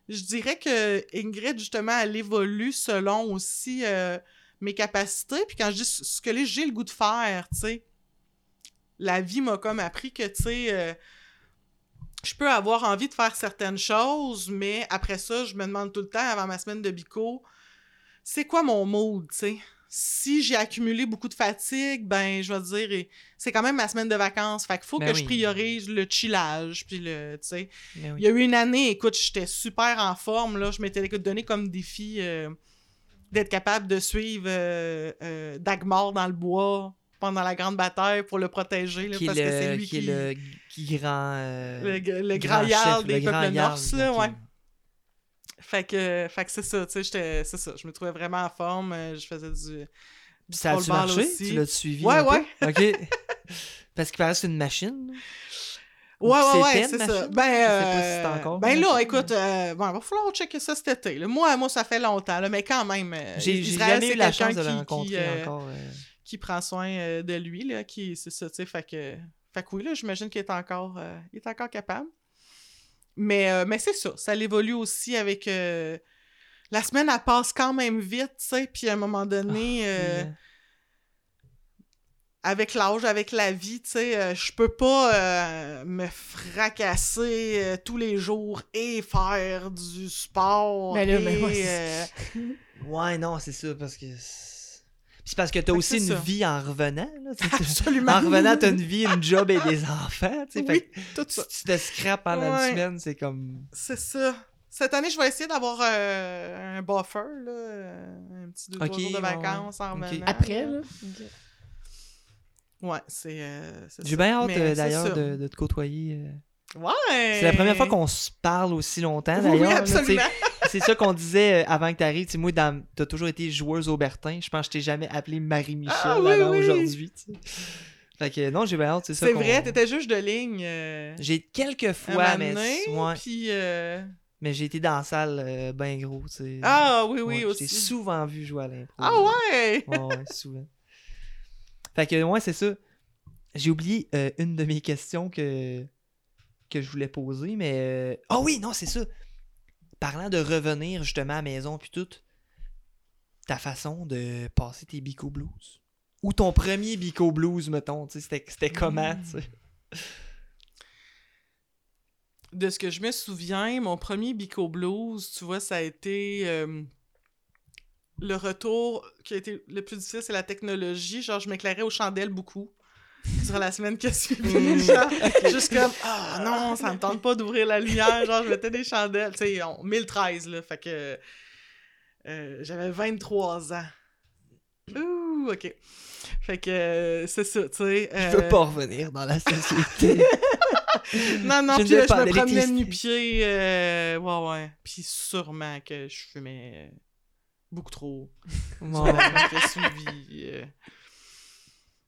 je dirais que Ingrid, justement, elle évolue selon aussi euh, mes capacités. Puis quand je dis ce que j'ai le goût de faire, tu sais, la vie m'a comme appris que, tu sais, euh, je peux avoir envie de faire certaines choses, mais après ça, je me demande tout le temps, avant ma semaine de bico, c'est quoi mon mood, tu sais? Si j'ai accumulé beaucoup de fatigue, ben, je vais dire, c'est quand même ma semaine de vacances. Fait qu'il faut Ben que oui. je priorise le chillage, puis le, tu sais. Oui. Il y a eu une année, écoute, j'étais super en forme, là. Je m'étais donné comme défi euh, d'être capable de suivre euh, euh, Dagmar dans le bois pendant la grande bataille pour le protéger, là, qui parce que c'est lui qui qui... est le qui grand. euh, Le, le grand grand des peuples norse, là, ouais. Fait que, fait que c'est ça, tu sais, c'est ça. Je me trouvais vraiment en forme. euh, Je faisais du. du Ça a-tu marché? aussi. Tu l'as suivi? Ouais, ouais. OK. Parce qu'il paraît que c'est une machine. Ouais, ouais, ouais, c'est ça. machine? Ben, pas si euh, encore ben là, machine, écoute, euh, bon, il va falloir checker ça cet été. là. Moi, moi, ça fait longtemps, là, mais quand même. euh, J'ai jamais eu la chance de le rencontrer qui, euh, encore. euh. Qui prend soin euh, de lui, là, qui, c'est ça, tu sais, fait que, fait que oui, là, j'imagine qu'il est encore, euh, il est encore capable. Mais, euh, mais c'est ça, ça l'évolue aussi avec, euh, la semaine, elle passe quand même vite, tu sais, puis à un moment donné, Ah, avec l'âge, avec la vie, tu sais, euh, je peux pas euh, me fracasser euh, tous les jours et faire du sport. Mais là, mais et, c'est- euh, Ouais, non, c'est ça, parce que. C'est parce que t'as aussi une ça. vie en revenant. Là, absolument. en revenant, t'as une vie, une job et des enfants. Fait Oui, tout ça. si tu te scrapes pendant Ouais. une semaine, c'est comme. C'est ça. Cette année, je vais essayer d'avoir euh, un buffer, là, un petit deux, Ok, trois jours de ouais. vacances en Ok. revenant. Après, là. Ouais, c'est euh, c'est J'ai bien hâte euh, d'ailleurs de, de te côtoyer. euh. Ouais! C'est la première fois qu'on se parle aussi longtemps Oui, d'ailleurs. là, sais. absolument. C'est ça qu'on disait euh, avant que tu arrives. Moi, dans... t'as toujours été joueuse au Bertin. Je pense que je t'ai jamais appelé Marie-Michel Ah, oui, avant oui. aujourd'hui. tu. Fait que non, j'ai bien hâte. C'est ça. C'est vrai, t'étais juge de ligne. euh, J'ai quelques fois, mais, ouais. puis, euh, mais j'ai été dans la salle euh, ben gros. tu sais. Ah oui, oui, Ouais, aussi. Je t'ai souvent vu jouer à l'impro. Ah ouais! Ouais, ouais, souvent. Fait que, ouais, c'est ça. J'ai oublié euh, une de mes questions que, que je voulais poser, mais. Ah oui, non, c'est ça. Parlant de revenir justement à la maison, puis tout, ta façon de passer tes Bico Blues? Ou ton premier Bico Blues, mettons, c'était c'était comment, sais? De ce que je me souviens, mon premier Bico Blues, tu vois, ça a été euh, le retour qui a été le plus difficile, c'est la technologie. Genre, je m'éclairais aux chandelles beaucoup sur la semaine qui a suivi. Genre, juste comme, ah non, ça me tente pas d'ouvrir la lumière. Genre, je mettais des chandelles. Tu sais, on- 1013, là. Fait que euh, j'avais 23 ans. Ouh, ok. Fait que euh, c'est ça, tu sais. Je veux euh, pas revenir dans la société. non, non, Je ne puis là, je me promenais nu-pied. euh, ouais, ouais. Puis sûrement que je fumais beaucoup trop. J'ai suivi.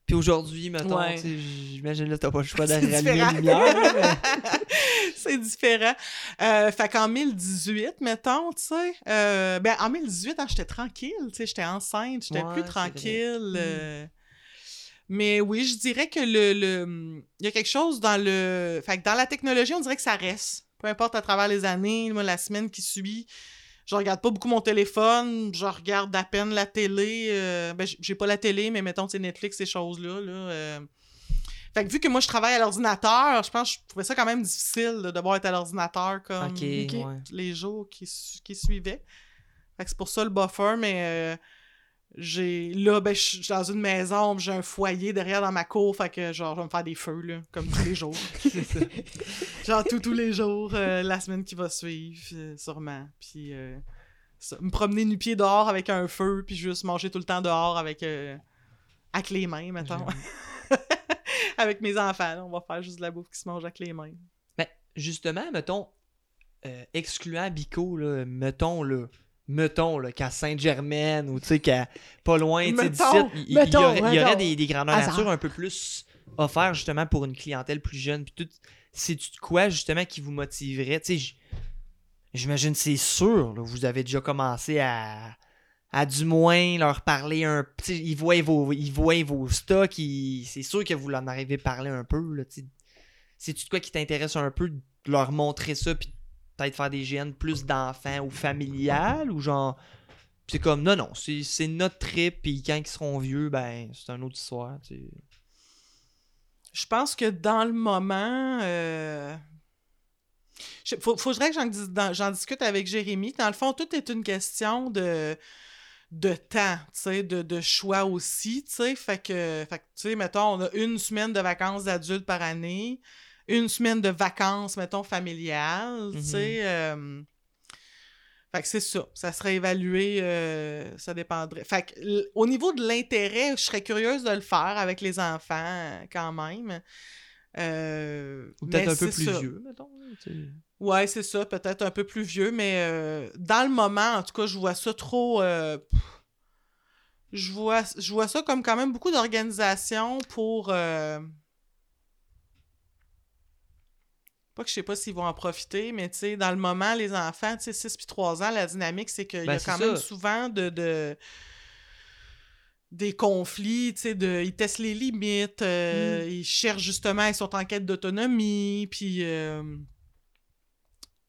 Puis aujourd'hui, mettons, Ouais. j'imagine là, t'as pas le choix rallumer différent. les lumières. c'est différent. Euh, fait qu'en 1018, mettons, tu sais, euh, ben en 1018, hein, j'étais tranquille, tu sais, j'étais enceinte, j'étais Ouais, plus tranquille. euh, Mais oui, je dirais que le, le- il y a quelque chose dans le, fait que dans la technologie, on dirait que ça reste. Peu importe à travers les années, moi, la semaine qui suit, je regarde pas beaucoup mon téléphone, je regarde à peine la télé. euh, ben, j'ai pas la télé, mais mettons, c'est Netflix, ces choses-là. Là, euh. Fait que vu que moi, je travaille à l'ordinateur, je pense que je trouvais ça quand même difficile de devoir être à l'ordinateur comme ouais. les jours qui, qui suivaient. Fait que c'est pour ça le buffer, mais euh, j'ai là, ben, je suis dans une maison, j'ai un foyer derrière dans ma cour, fait que genre, je vais me faire des feux, là, comme tous les jours. Genre, tous, tous les jours, euh, la semaine qui va suivre, euh, sûrement. Puis, euh, ça, me promener nu-pied dehors avec un feu, puis juste manger tout le temps dehors avec, avec les mains, mettons. avec mes enfants, là, on va faire juste de la bouffe qui se mange avec les mains. Ben, justement, mettons, excluant Bico, là, mettons, là, mettons, là, qu'à Sainte-Germaine ou, tu sais, qu'à pas loin, tu sais, d'ici, il, y aurait, il y aurait mettons. des, des grandeurs nature un peu plus offerts, justement, pour une clientèle plus jeune, puis tout. C'est-tu de quoi, justement, qui vous motiverait? Tu sais, j'imagine, c'est sûr, là, vous avez déjà commencé à à du moins leur parler un tu sais, ils voient vos ils voient vos stocks ils- c'est sûr que vous en arrivez à parler un peu là, tu sais. c'est-tu de quoi qui t'intéresse un peu de leur montrer ça puis peut-être faire des GN plus d'enfants ou familiales ou genre c'est comme non non c'est, notre trip puis quand ils seront vieux ben c'est une autre histoire tu sais. Je pense que dans le moment. Euh... faut- faudrait que j'en, discute avec Jérémy. Dans le fond, tout est une question de, de temps, de, de choix aussi, tu sais. Fait que, fait que, tu sais, mettons, on a une semaine de vacances d'adultes par année, une semaine de vacances, mettons, familiales, tu Mhm. sais. euh, Fait que c'est ça. Ça serait évalué, euh, ça dépendrait. Fait que, au niveau de l'intérêt, je serais curieuse de le faire avec les enfants, euh, quand même. Euh, Ou peut-être un peu plus ça. vieux, mettons. Ouais, c'est ça, peut-être un peu plus vieux, mais euh, dans le moment, en tout cas, je vois ça trop. euh, je, vois, je vois ça comme quand même beaucoup d'organisation pour. euh, pas que je sais pas s'ils vont en profiter, mais tu sais, dans le moment, les enfants, tu sais, 6 puis 3 ans, la dynamique, c'est qu'il y Ben, a c'est quand ça. même souvent de. de- des conflits, tu sais, de, ils testent les limites, euh, Mm. ils cherchent justement, ils sont en quête d'autonomie, puis euh,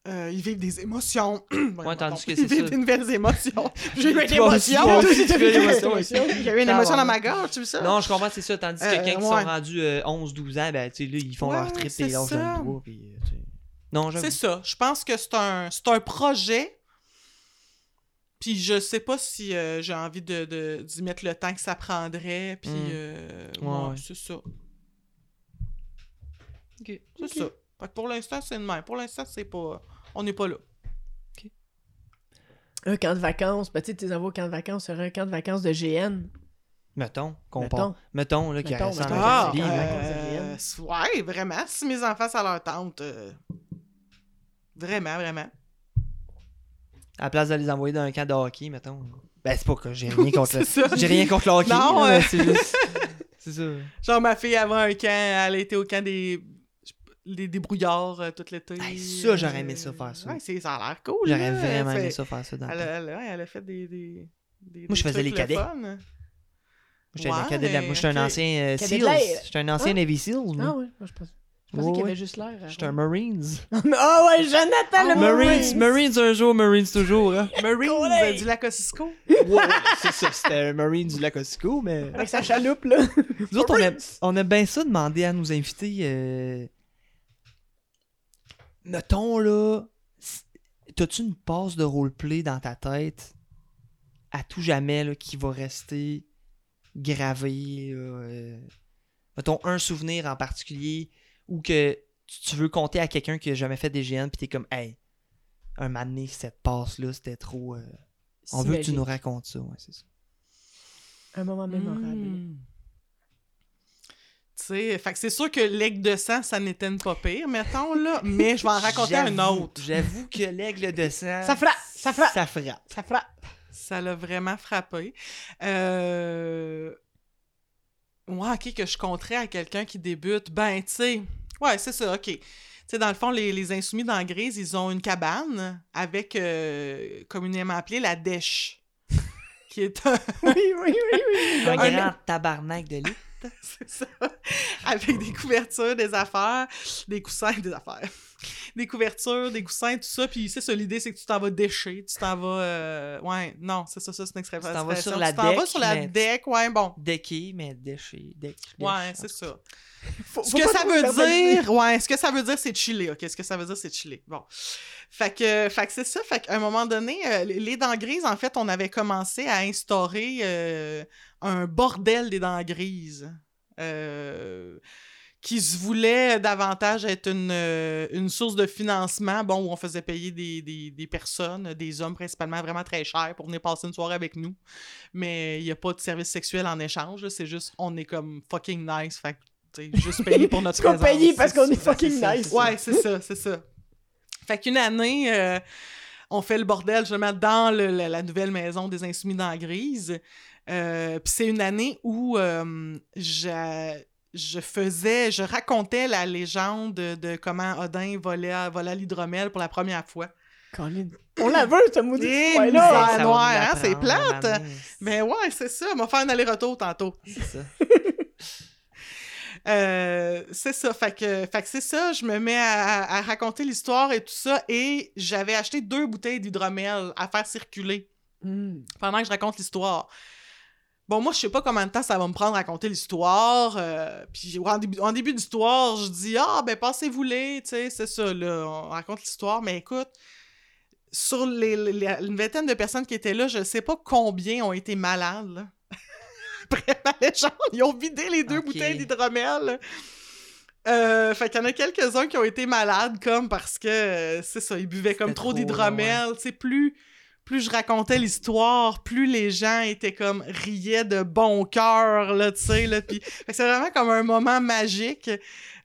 euh, ils vivent des émotions. Ouais, tandis que ils vivent ça. des nouvelles émotions. J'ai eu une émotion. J'ai eu une émotion une émotion dans ma gorge, tu veux ça? Non, je comprends, c'est ça. Tandis que Euh, quelqu'un qui ouais. sont rendus euh, 11-12 ans, ben, tu sais, là, ils font leur trip c'est et ils dans ça. le bois. Puis. Non. C'est ça. Je pense que c'est un, c'est un projet. Puis je sais pas si euh, j'ai envie de, de- d'y mettre le temps que ça prendrait. Puis Mm. euh, Ouais, c'est ça. Ok. C'est ça. Fait que pour l'instant, c'est de même. Pour l'instant, c'est pas. On n'est pas là. Un camp de vacances, ben tu sais, tes envois au camp de vacances, serait un camp de vacances de GN. Mettons, qu'on Mettons. part. Mettons, là, qu'il reste en mettons. Ah, euh, ouais, vraiment. Si mes enfants, ça leur tente. euh, Vraiment, vraiment. À la place de les envoyer dans un camp de hockey, mettons. Ben, c'est pas que j'ai rien contre le... ça. J'ai rien contre le hockey. Non, euh. c'est juste... C'est ça. Genre, ma fille avant un camp, elle a été au camp des. Des débrouillards euh, tout l'été. Hey, ça, j'aurais aimé ça, faire ça. Ouais, c'est- ça a l'air cool. J'aurais là. vraiment aimé ça faire ça dans le Elle, elle, elle a fait des. des, des Moi, je faisais les cadets. fun. J'étais Ouais, le cadet de la- Moi, j'étais ok. un ancien euh, l'air. J'étais un ancien Ah. Navy SEAls, moi. Ah ouais, moi je pense. Je pensais Ouais, qu'il y avait juste l'air. J'étais un Marines. Ah ouais, Jonathan le Marines, Marines un jour, Marines toujours, hein. Marines euh, du lac Ossisco. Ouais, c'est ça, c'était un Marine du lac Ossisco, mais... Avec sa chaloupe, là. Nous autres, on a, on a bien ça demander à nos invités. Euh... Mettons, là, t'as-tu une passe de roleplay dans ta tête à tout jamais là, qui va rester gravé? là, euh, Mettons, un souvenir en particulier ou que tu veux compter à quelqu'un qui a jamais fait des GN puis t'es comme, hey, un moment donné, cette passe-là, c'était trop. euh, On veut que tu nous racontes ça, ouais, c'est ça. Un moment mémorable. Hmm. Tu sais, fait que c'est sûr que l'aigle de sang, ça n'était pas pire, mettons, là. Mais je vais en raconter un autre. J'avoue que l'aigle de sang. Ça frappe, ça frappe. Ça frappe. Ça frappe. Ça l'a vraiment frappé. Euh... Ouais, ok, que je compterais à quelqu'un qui débute. Ben, tu sais, ouais, c'est ça, ok. Tu sais, dans le fond, les, les Insoumis dans Grise, ils ont une cabane avec, euh, communément appelée la dèche. qui est un... Oui, oui, oui, oui. Un Un- grand tabarnak de lit. c'est ça. Avec des couvertures, des affaires, des coussins, des affaires. Des couvertures, des coussins, tout ça. Puis c'est ça, l'idée, c'est que tu t'en vas décher. Tu t'en vas. euh, Ouais, non, c'est ça, ça, c'est une expression. Tu t'en vas sur la Tu t'en vas deck, sur la mais- deck, ouais, bon. Decké, mais déché. Deck, Ouais, deck. c'est ça. Faut- Ce faut que ça veut dire, ouais, ce que ça veut dire, c'est chiller, ok? Ce que ça veut dire, c'est chiller. Bon. Fait que, fait que c'est ça. Fait qu'à un moment donné, euh, les dents grises, en fait, on avait commencé à instaurer euh, un bordel des dents grises. euh, qui se voulait davantage être une, euh, une source de financement, bon, où on faisait payer des, des, des personnes, des hommes principalement vraiment très chers pour venir passer une soirée avec nous. Mais il n'y a pas de service sexuel en échange, c'est juste, on est comme fucking nice, fait juste payer pour notre présence. paye parce qu'on est fucking ça. nice. Ouais, c'est ça, c'est ça. Fait qu'une année, euh, on fait le bordel justement dans le- la, la nouvelle maison des Insoumis dans la Grise. Euh, Puis c'est une année où euh, je, je faisais, je racontais la légende de comment Odin volait, l'hydromel pour la première fois. On la veut, ce maudit Eh, là noir, hein, c'est plate. Mais ouais, c'est ça, on va faire un aller-retour tantôt. C'est ça. Euh, c'est ça, fait que, fait que c'est ça, je me mets à, à raconter l'histoire et tout ça, et j'avais acheté deux bouteilles d'hydromel à faire circuler Hmm. pendant que je raconte l'histoire. Bon, moi, je sais pas combien de temps ça va me prendre à raconter l'histoire. euh, puis en début, en début d'histoire, je dis Ah, ben, passez-vous-les, tu sais, c'est ça, là, on raconte l'histoire. Mais écoute, sur les, les- une vingtaine de personnes qui étaient là, je sais pas combien ont été malades, là. Après ma légende, ils ont vidé les deux bouteilles d'hydromel. Euh, fait qu'il y en a quelques-uns qui ont été malades, comme parce que, euh, c'est ça, ils buvaient comme trop d'hydromel. Tu sais, plus, plus je racontais l'histoire, plus les gens étaient comme riaient de bon cœur, là, tu sais, là. Puis c'est vraiment comme un moment magique.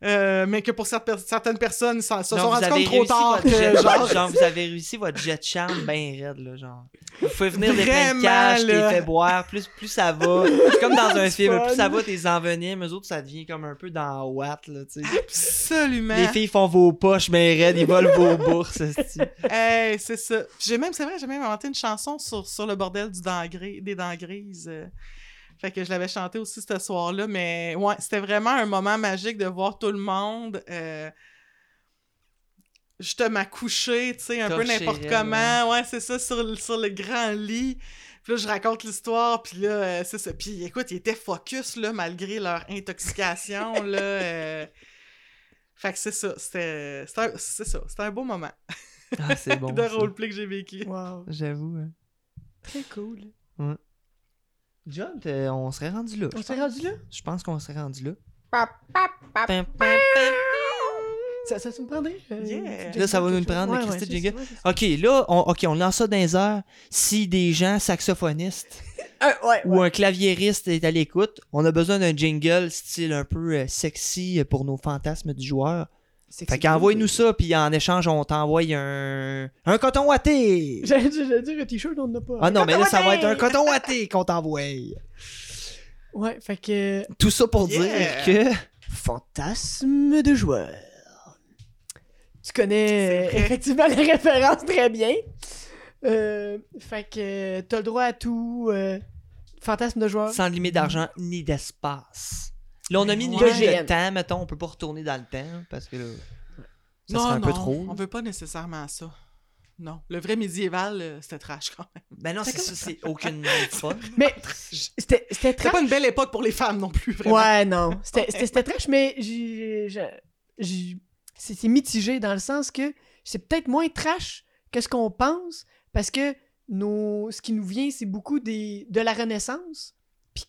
Euh, mais que pour certaines personnes, s'en- se sont rendus compte trop tard jet- que, genre, genre, vous avez réussi votre jet de charme bien raide, là, genre. Vous pouvez venir des plein de cash, t'es fait boire, plus, plus ça va. C'est comme dans un film, fun. plus ça va, t'es envenimes, eux autres, ça devient comme un peu dans Watt, là, tu sais. absolument. Les filles font vos poches, mais raides, ils volent vos bourses. Hey, c'est ça. J'ai même, c'est vrai, j'ai même inventé une chanson sur, sur le bordel du dent gris- des dents grises. euh. Fait que je l'avais chanté aussi ce soir-là, mais ouais, c'était vraiment un moment magique de voir tout le monde euh, justement coucher, tu sais, un peu n'importe comment. Ouais, c'est ça, sur, le- sur le grand lit. Puis là, je raconte l'histoire, puis là, euh, c'est ça. Puis écoute, ils étaient focus, là, malgré leur intoxication, là. euh. Fait que c'est ça, c'était c'était un- c'est ça, c'était un beau moment Ah, c'est bon. de roleplay que j'ai vécu. Wow. J'avoue. hein. Très cool. John, on serait rendu là. On pense. rendu là? Je pense qu'on serait rendu là. Ça, ça, ça me prendrait? euh, Yeah. Là, ça va nous prendre, Ouais, Christy ouais, Ok, là, on, ok, on lance ça dans les airs. Si des gens saxophonistes ouais, ou un claviériste est à l'écoute, on a besoin d'un jingle style un peu euh, sexy pour nos fantasmes du joueur. Fait que qu'envoie-nous ça, puis en échange, on t'envoie un... un coton watté. J'allais dire un t-shirt, on n'en a pas. Ah non, mais là, ça va être un Coton watté qu'on t'envoie. Ouais, fait que. Tout ça pour Yeah. dire que... Fantasme de joueur. Tu connais euh, effectivement les références très bien. Euh, fait que t'as le droit à tout. euh, fantasme de joueur. Sans limite d'argent ni d'espace. Là, on a mis une Ouais. de temps, mettons, on peut pas retourner dans le temps, parce que là, ça non, serait un non, peu trop. on veut pas nécessairement ça. Non. Le vrai médiéval, euh, c'était trash quand même. Ben non, c'est ça, c'est aucune fun. Mais c'était c'était C'était trash. pas une belle époque pour les femmes non plus, vraiment. Ouais, non. C'était trash, mais c'est mitigé dans le sens que c'est peut-être moins trash que ce qu'on pense parce que nos, ce qui nous vient, c'est beaucoup des, de la Renaissance. Puis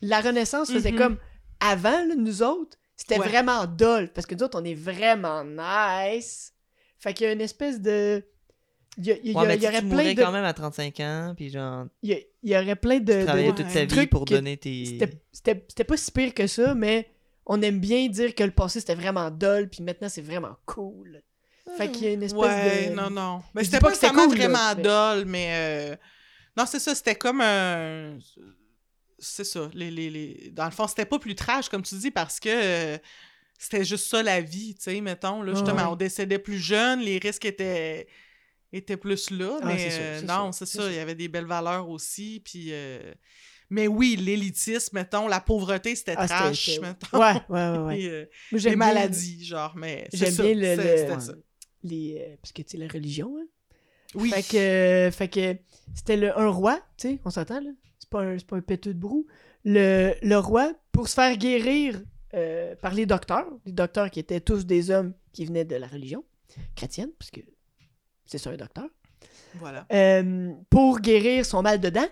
la Renaissance faisait Mhm. comme avant, là, nous autres, c'était Ouais. vraiment dull parce que nous autres, on est vraiment nice. Fait qu'il y a une espèce de. Il y, a- il y a- Ouais, mais il y tu- aurait tu plein mourrais de. quand même à 35 ans, puis genre, Il y, a- il y aurait plein de. tu de- travaillais ouais. toute ta vie pour donner tes... c'était- pas si pire que ça, mais on aime bien dire que le passé c'était vraiment dull, puis maintenant c'est vraiment cool. Fait qu'il y a une espèce Ouais, de. non, non. Mais c'était pas pas que cool, là, vraiment dol, mais... euh, Non, c'est ça, c'était comme un... C'est ça, les, les, les... Dans le fond, c'était pas plus trash, comme tu dis, parce que euh, c'était juste ça, la vie, tu sais, mettons. Là, justement, Ouais. on décédait plus jeune, les risques étaient, étaient plus là, Ah, mais sûr, euh, non, c'est ça, il y avait des belles valeurs aussi, puis... euh, Mais oui, l'élitisme, mettons, la pauvreté, c'était Ah, trash, mettons. Ouais, ouais, ouais. ouais. Les maladies, genre, mais J'aime bien le. ça. les, parce que tu sais, la religion, hein. Oui. Fait que, fait que c'était le, un roi, tu sais, on s'entend, là. C'est pas un, pas un péteux de brou. Le, le roi, pour se faire guérir euh, par les docteurs, les docteurs qui étaient tous des hommes qui venaient de la religion chrétienne, parce que c'est ça un docteur, Voilà. euh, pour guérir son mal de dents,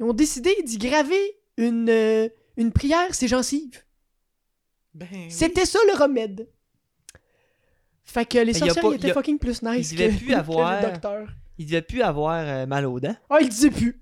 ils ont décidé d'y graver une, euh, une prière, ses gencives. Ben, oui. C'était ça le remède. Fait que les a sorcières pas- étaient a- fucking plus nice il devait que, plus que avoir- le docteur. Il devait plus avoir euh, mal aux dents. Ah, il disait plus.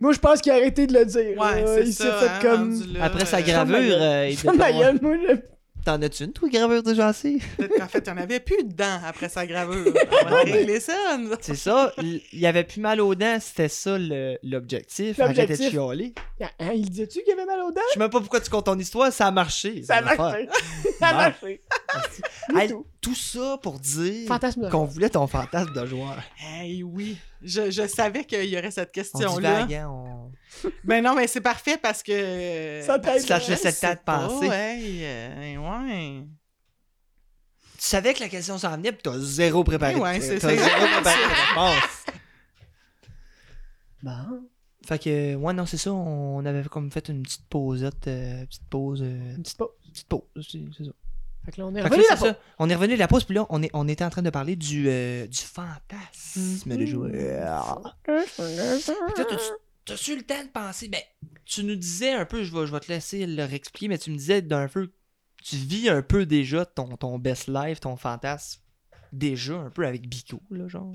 Moi, je pense qu'il a arrêté de le dire. Ouais, c'est il ça. s'est fait hein, comme... Après sa euh, gravure, euh, il ma pas moi, je- T'en as-tu une, toi, gravure de gencive? Peut-être qu'en fait, il n'y en avait plus dedans après sa gravure. On va régler ça. nous. C'est ça, il avait plus mal aux dents, c'était ça le- l'objectif. Arrêtez de chialer. Hein, il disait-tu qu'il avait mal aux dents? Je sais même pas pourquoi tu comptes ton histoire, ça a marché. Ça a marché. Ça a marché. Hey, tout. tout ça pour dire de qu'on voulait ton fantasme de joueur. Hey, oui. Je, je savais qu'il y aurait cette On question-là. divague, hein, on... Ben non, mais c'est parfait parce que. Ça t'aide. Tu lâches laissé le temps de penser. Oh, hey, euh, ouais. Tu savais que la question s'en venait, pis t'as zéro préparé. Ouais, c'est- t'as c'est zéro préparé de réponse. Bon. Fait que, ouais, non, c'est ça, on avait comme fait une petite pausette, euh, petite pause, euh, Une petite pause. petite pause, c'est ça. Fait que là, on est revenu là, la ça. On est revenu de la pause, puis là, on, est, on était en train de parler du, euh, du fantasme de joueur. Puis toi, t'as-tu- le temps de penser? Ben, tu nous disais un peu, je vais, je vais te laisser le réexpliquer, mais tu me disais d'un peu, tu vis un peu déjà ton, ton best life, ton fantasme, déjà un peu avec Bico, là, genre.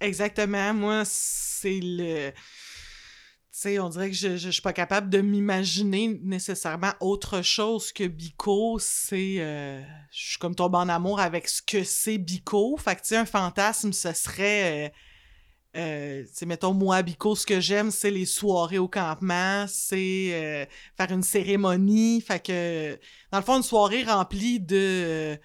Exactement. Moi, c'est le. Tu sais, on dirait que je, je, je suis pas capable de m'imaginer nécessairement autre chose que Bico. C'est. euh, je suis comme tombée en amour avec ce que c'est Bico. Fait que, tu sais, un fantasme, ce serait. euh, euh, mettons, moi, Bico, ce que j'aime, c'est les soirées au campement, c'est euh, faire une cérémonie. Fait que, dans le fond, une soirée remplie de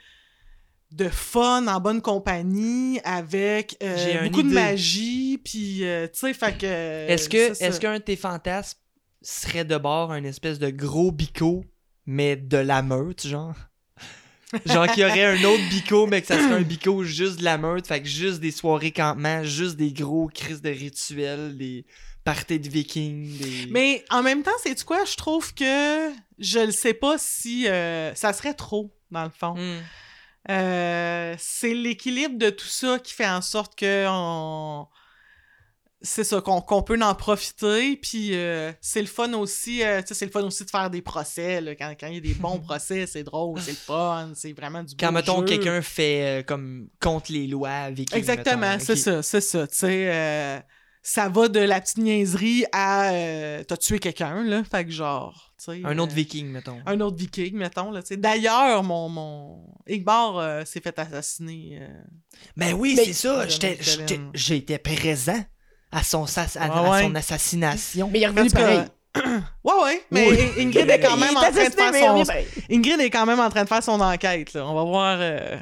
de fun en bonne compagnie avec euh, beaucoup de magie puis euh, tu sais fait que Est-ce que est-ce qu'un de tes fantasmes serait de bord un espèce de gros bico, mais de la meute, genre? Genre qu'il y aurait un autre bico, mais que ça serait un bico juste de la meute, fait que juste des soirées campement, juste des gros crises de rituels, des parties de vikings, des... mais en même temps c'est quoi? Je trouve que je ne sais pas si euh, ça serait trop dans le fond Hmm. Euh, c'est l'équilibre de tout ça qui fait en sorte que on... c'est ça qu'on qu'on peut en profiter puis euh, c'est le fun aussi euh, c'est le fun aussi de faire des procès là. quand quand il y a des bons procès c'est drôle c'est le fun c'est vraiment du Quand, mettons, quelqu'un fait euh, comme contre les lois vikings, Exactement, mettons, c'est ça, c'est ça. Tu sais, euh, ça va de la petite niaiserie à euh, t'as tué quelqu'un, là. Fait que genre. Un autre euh, viking, mettons. Un autre viking, mettons, là. D'ailleurs, mon, mon... Igbar euh, s'est fait assassiner. euh. Ben oui, Mais- c'est ça. J'étais présent à son, à, Ah à son assassination. Mais il est revenu pareil. ouais, ouais, mais Oui. Ingrid est quand même en train de faire son... Ingrid est quand même en train de faire son enquête, là. On va voir... euh,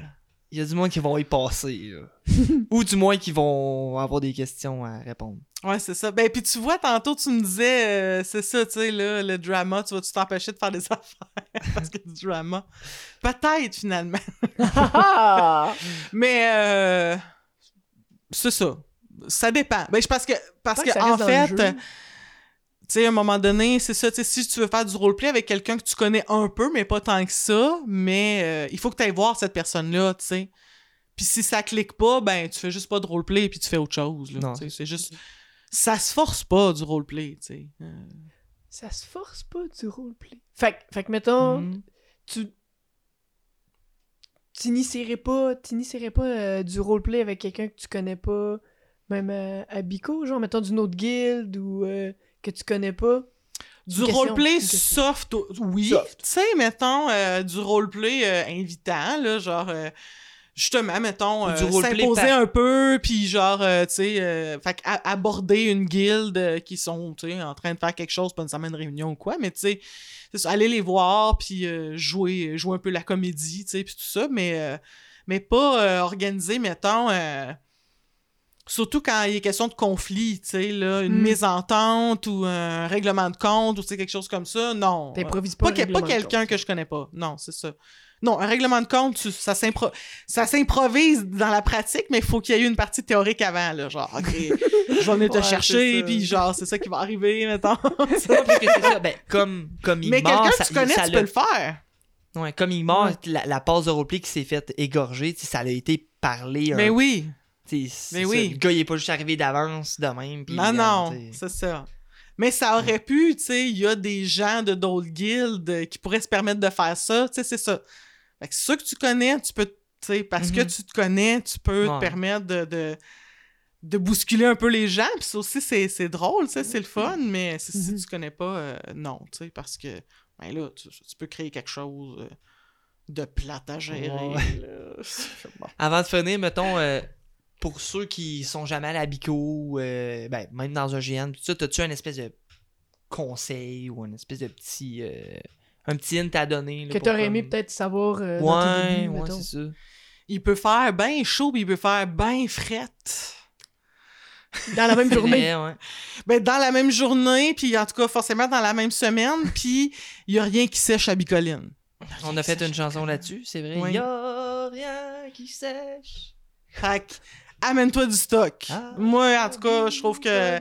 Il y a du monde qui vont y passer. là. Ou du moins qui vont avoir des questions à répondre. Ouais, c'est ça. Ben, puis tu vois, tantôt, tu me disais, euh, c'est ça, tu sais, là, le drama, tu vas-tu t'empêcher de faire des affaires? Parce a du drama? Peut-être, finalement. Ah! Mais, euh, c'est ça. Ça dépend. Ben, je- parce que, parce que, en fait, tu sais, à un moment donné, c'est ça, tu sais, si tu veux faire du roleplay avec quelqu'un que tu connais un peu, mais pas tant que ça, mais euh, il faut que tu ailles voir cette personne-là, tu sais. Puis si ça clique pas, ben, tu fais juste pas de roleplay puis tu fais autre chose, là. C'est juste. Ça se force pas du roleplay, tu sais. Euh, Ça se force pas du roleplay. Fait, que- fait que, mettons, Mhm. tu t'initierais pas, t'initierais pas euh, du roleplay avec quelqu'un que tu connais pas, même à, à Bico, genre, mettons d'une autre guilde ou euh, que tu connais pas. Du roleplay soft, oui. Tu sais, mettons, euh, du roleplay euh, invitant, là, genre, euh, justement, mettons, euh, du roleplay s'imposer par- un peu, puis genre, euh, tu sais, euh, fait aborder une guilde euh, qui sont, tu sais, en train de faire quelque chose, pas nécessairement une réunion ou quoi, mais tu sais, c'est ça, aller les voir, puis euh, jouer, jouer un peu la comédie, tu sais, puis tout ça, mais, euh, mais pas euh, organiser, mettons... Surtout quand il est question de conflit, tu sais, là, une Hmm. mésentente ou un règlement de compte ou quelque chose comme ça, non. T'improvises pas. Pas, que- pas quelqu'un que je connais pas. Non, c'est ça. Non, un règlement de compte, tu- ça s'impro- ça s'improvise dans la pratique, mais il faut qu'il y ait eu une partie théorique avant, là. Genre, OK, je vais venir te Ouais, chercher, puis genre, c'est ça qui va arriver, mettons. Ça. Ben, comme, comme il mais quelqu'un que tu connais, ça tu l'a- peux le faire. Ouais, comme il Ouais. la, la passe de roleplay qui s'est faite égorger, ça a été parlé. Mais un- oui. Mais ça. oui. Le gars, il est pas juste arrivé d'avance de même. Non, non, c'est ça. Mais ça aurait pu, tu sais, il y a des gens de d'autres guildes qui pourraient se permettre de faire ça, tu sais, c'est ça. Fait que ceux que tu connais, tu peux, tu sais, parce que Mhm. tu te connais, tu peux Ouais. te permettre de, de, de bousculer un peu les gens, puis ça aussi, c'est drôle, tu sais, c'est le fun, mais si, si Mhm. tu connais pas, euh, non, tu sais, parce que, ben là, tu, tu peux créer quelque chose euh, de plate à gérer, Ouais. là. Bon. Avant de finir, mettons, euh, pour ceux qui sont jamais à Bico, euh, ben, même dans un GN, tout ça, t'as-tu un espèce de conseil ou un espèce de petit. euh, un petit hint à donner? là, Que t'aurais comme- aimé peut-être savoir euh, dans Ouais, ouais, mettons. c'est ça. Il peut faire bien chaud, puis il peut faire bien frette. Dans la même journée. vrai, ouais. Ben, dans la même journée, puis en tout cas, forcément dans la même semaine, puis il y a rien qui sèche à Bicoline. On a fait une chanson là-dessus, c'est vrai. Oui. Y a rien qui sèche. Fait que, amène-toi du stock. Ah. moi, en tout cas, je trouve que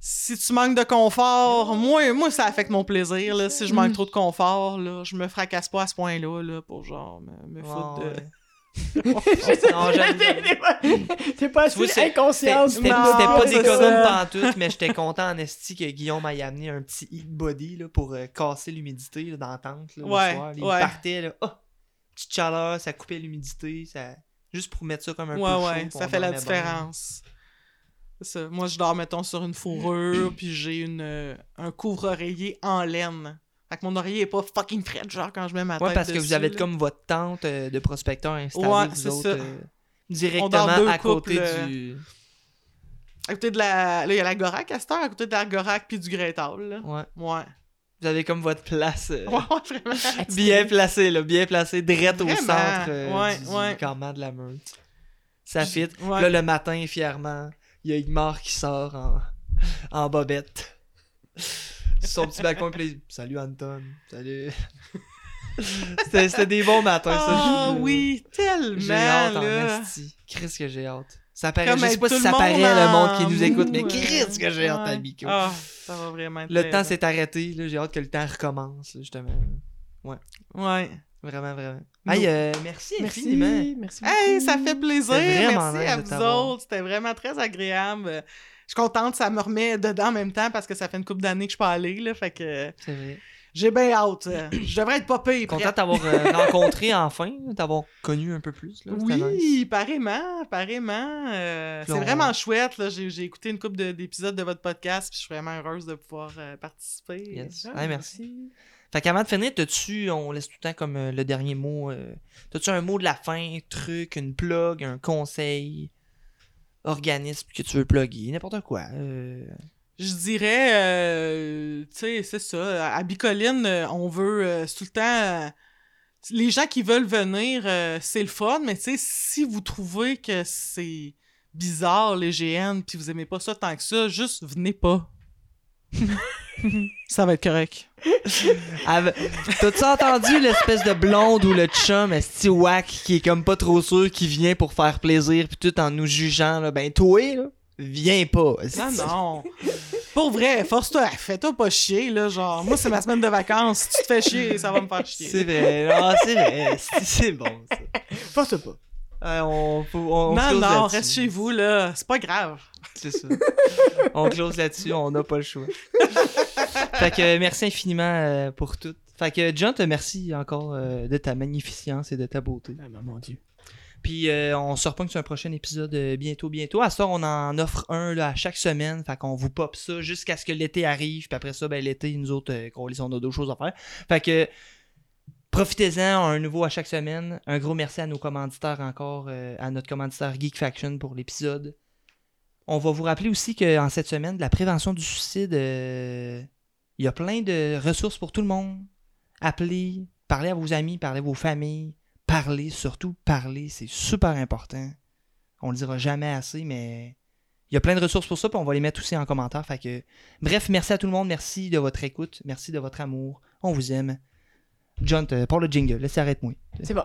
si tu manques de confort, moi, moi ça affecte mon plaisir. Là. Si je manque Mm. trop de confort, là, je me fracasse pas à ce point-là là, pour genre me, me foutre de. Ouais, T'es pas- T'es pas Tu vois, assez c'est- inconsciente. C'était pas d'économe ça. pantoute, mais j'étais content en esti que Guillaume m'ait amené un petit heat body là, pour euh, casser l'humidité dans la tente là, le Ouais, soir. Il ouais. partait, là, oh, petite chaleur, ça coupait l'humidité, ça... juste pour mettre ça comme un peu Ouais, chaud. ouais, puis ça fait la différence. C'est ça. Moi, je dors, mettons, sur une fourrure, puis j'ai une, euh, un couvre-oreiller en laine. Fait que mon oreiller est pas fucking frais, genre, quand je mets ma tête Ouais, parce que vous avez là. comme votre tente euh, de prospecteurs installée, Ouais, vous c'est autres, ça. euh, directement à côté couples, euh, du... À côté de la... Là, il y a la Gorac à cette heure, à côté de la Gorac puis du Great Hall, là. Ouais. Ouais. Vous avez comme votre place euh, Ouais, ouais, vraiment. bien placée, là, bien placée, direct au centre euh, Ouais, du, ouais. du de la meute. Ça fit. Ouais. Là, le matin, fièrement, il y a Igmar qui sort en, en bobette. Sur son petit balcon, puis Salut Anton. Salut. C'était c'était des bons matins, ça. Ah oui, tellement, J'ai hâte là. en. Chris que j'ai hâte. Ça paraît, Comme je sais pas si le ça paraît monde le monde qui nous écoute, mais Chris que j'ai hâte ouais. à. Ah, ça va vraiment être Le temps s'est arrêté, là, j'ai hâte que le temps recommence, là, justement. Ouais. Vraiment, vraiment. Hey, euh, merci, Merci. infiniment. Merci. Hey, beaucoup. ça fait plaisir. Vraiment Merci à vous autres. C'était vraiment très agréable. Je suis contente, ça me remet dedans en même temps parce que ça fait une couple d'années que je suis pas allée, là. Fait que C'est vrai. J'ai bien hâte. Euh, Je devrais être pas pire. Content t'avoir euh, rencontré enfin, t'avoir connu un peu plus. Là, Oui, nice. pareillement, pareillement. Euh, c'est vraiment chouette. là. J'ai j'ai écouté une couple de- d'épisodes de votre podcast, puis je suis vraiment heureuse de pouvoir euh, participer. Yes. Ah, merci. Fait qu'avant de finir, t'as-tu, on laisse tout le temps comme le dernier mot, t'as-tu un mot de la fin, un truc, une plug, un conseil, organisme que tu veux plugger, n'importe quoi. Je dirais, euh, tu sais, c'est ça. À Bicoline, euh, on veut euh, tout le temps. euh, les gens qui veulent venir, c'est le fun, mais tu sais, si vous trouvez que c'est bizarre, les GN, puis vous aimez pas ça tant que ça, juste venez pas. ça va être correct. T'as-tu entendu l'espèce de blonde ou le chum, esti wack, qui est comme pas trop sûr, qui vient pour faire plaisir, puis tout en nous jugeant, là, ben toi, là, viens pas. Non, non. Pour vrai, force-toi, fais-toi pas chier, là. Genre, moi, c'est ma semaine de vacances. Si tu te fais chier, ça va me faire chier. C'est vrai, ah, c'est vrai, c'est bon ça. Force pas. On, on, on non, non, reste chez vous, là. C'est pas grave. C'est ça. on close là-dessus, on n'a pas le choix. fait que euh, merci infiniment euh, pour tout. Fait que John, te merci encore euh, de ta magnificence et de ta beauté. Ah, ben, mon Dieu. Puis euh, on se repogne sur un prochain épisode euh, bientôt, bientôt. À ça, on en offre un là, à chaque semaine. Fait qu'on vous pop ça jusqu'à ce que l'été arrive. Puis après ça, ben, l'été, nous autres, euh, on a d'autres choses à faire. Fait que profitez-en, un nouveau à chaque semaine. Un gros merci à nos commanditaires encore, euh, à notre commanditaire Geek Faction pour l'épisode. On va vous rappeler aussi qu'en cette semaine, de la prévention du suicide, euh, il y a plein de ressources pour tout le monde. Appelez, parlez à vos amis, parlez à vos familles, parlez, surtout parlez, c'est super important. On le dira jamais assez, mais il y a plein de ressources pour ça, puis on va les mettre aussi en commentaire. Fait bref, merci à tout le monde, merci de votre écoute, merci de votre amour, on vous aime. John, pour le jingle, laissez arrête-moi. C'est bon.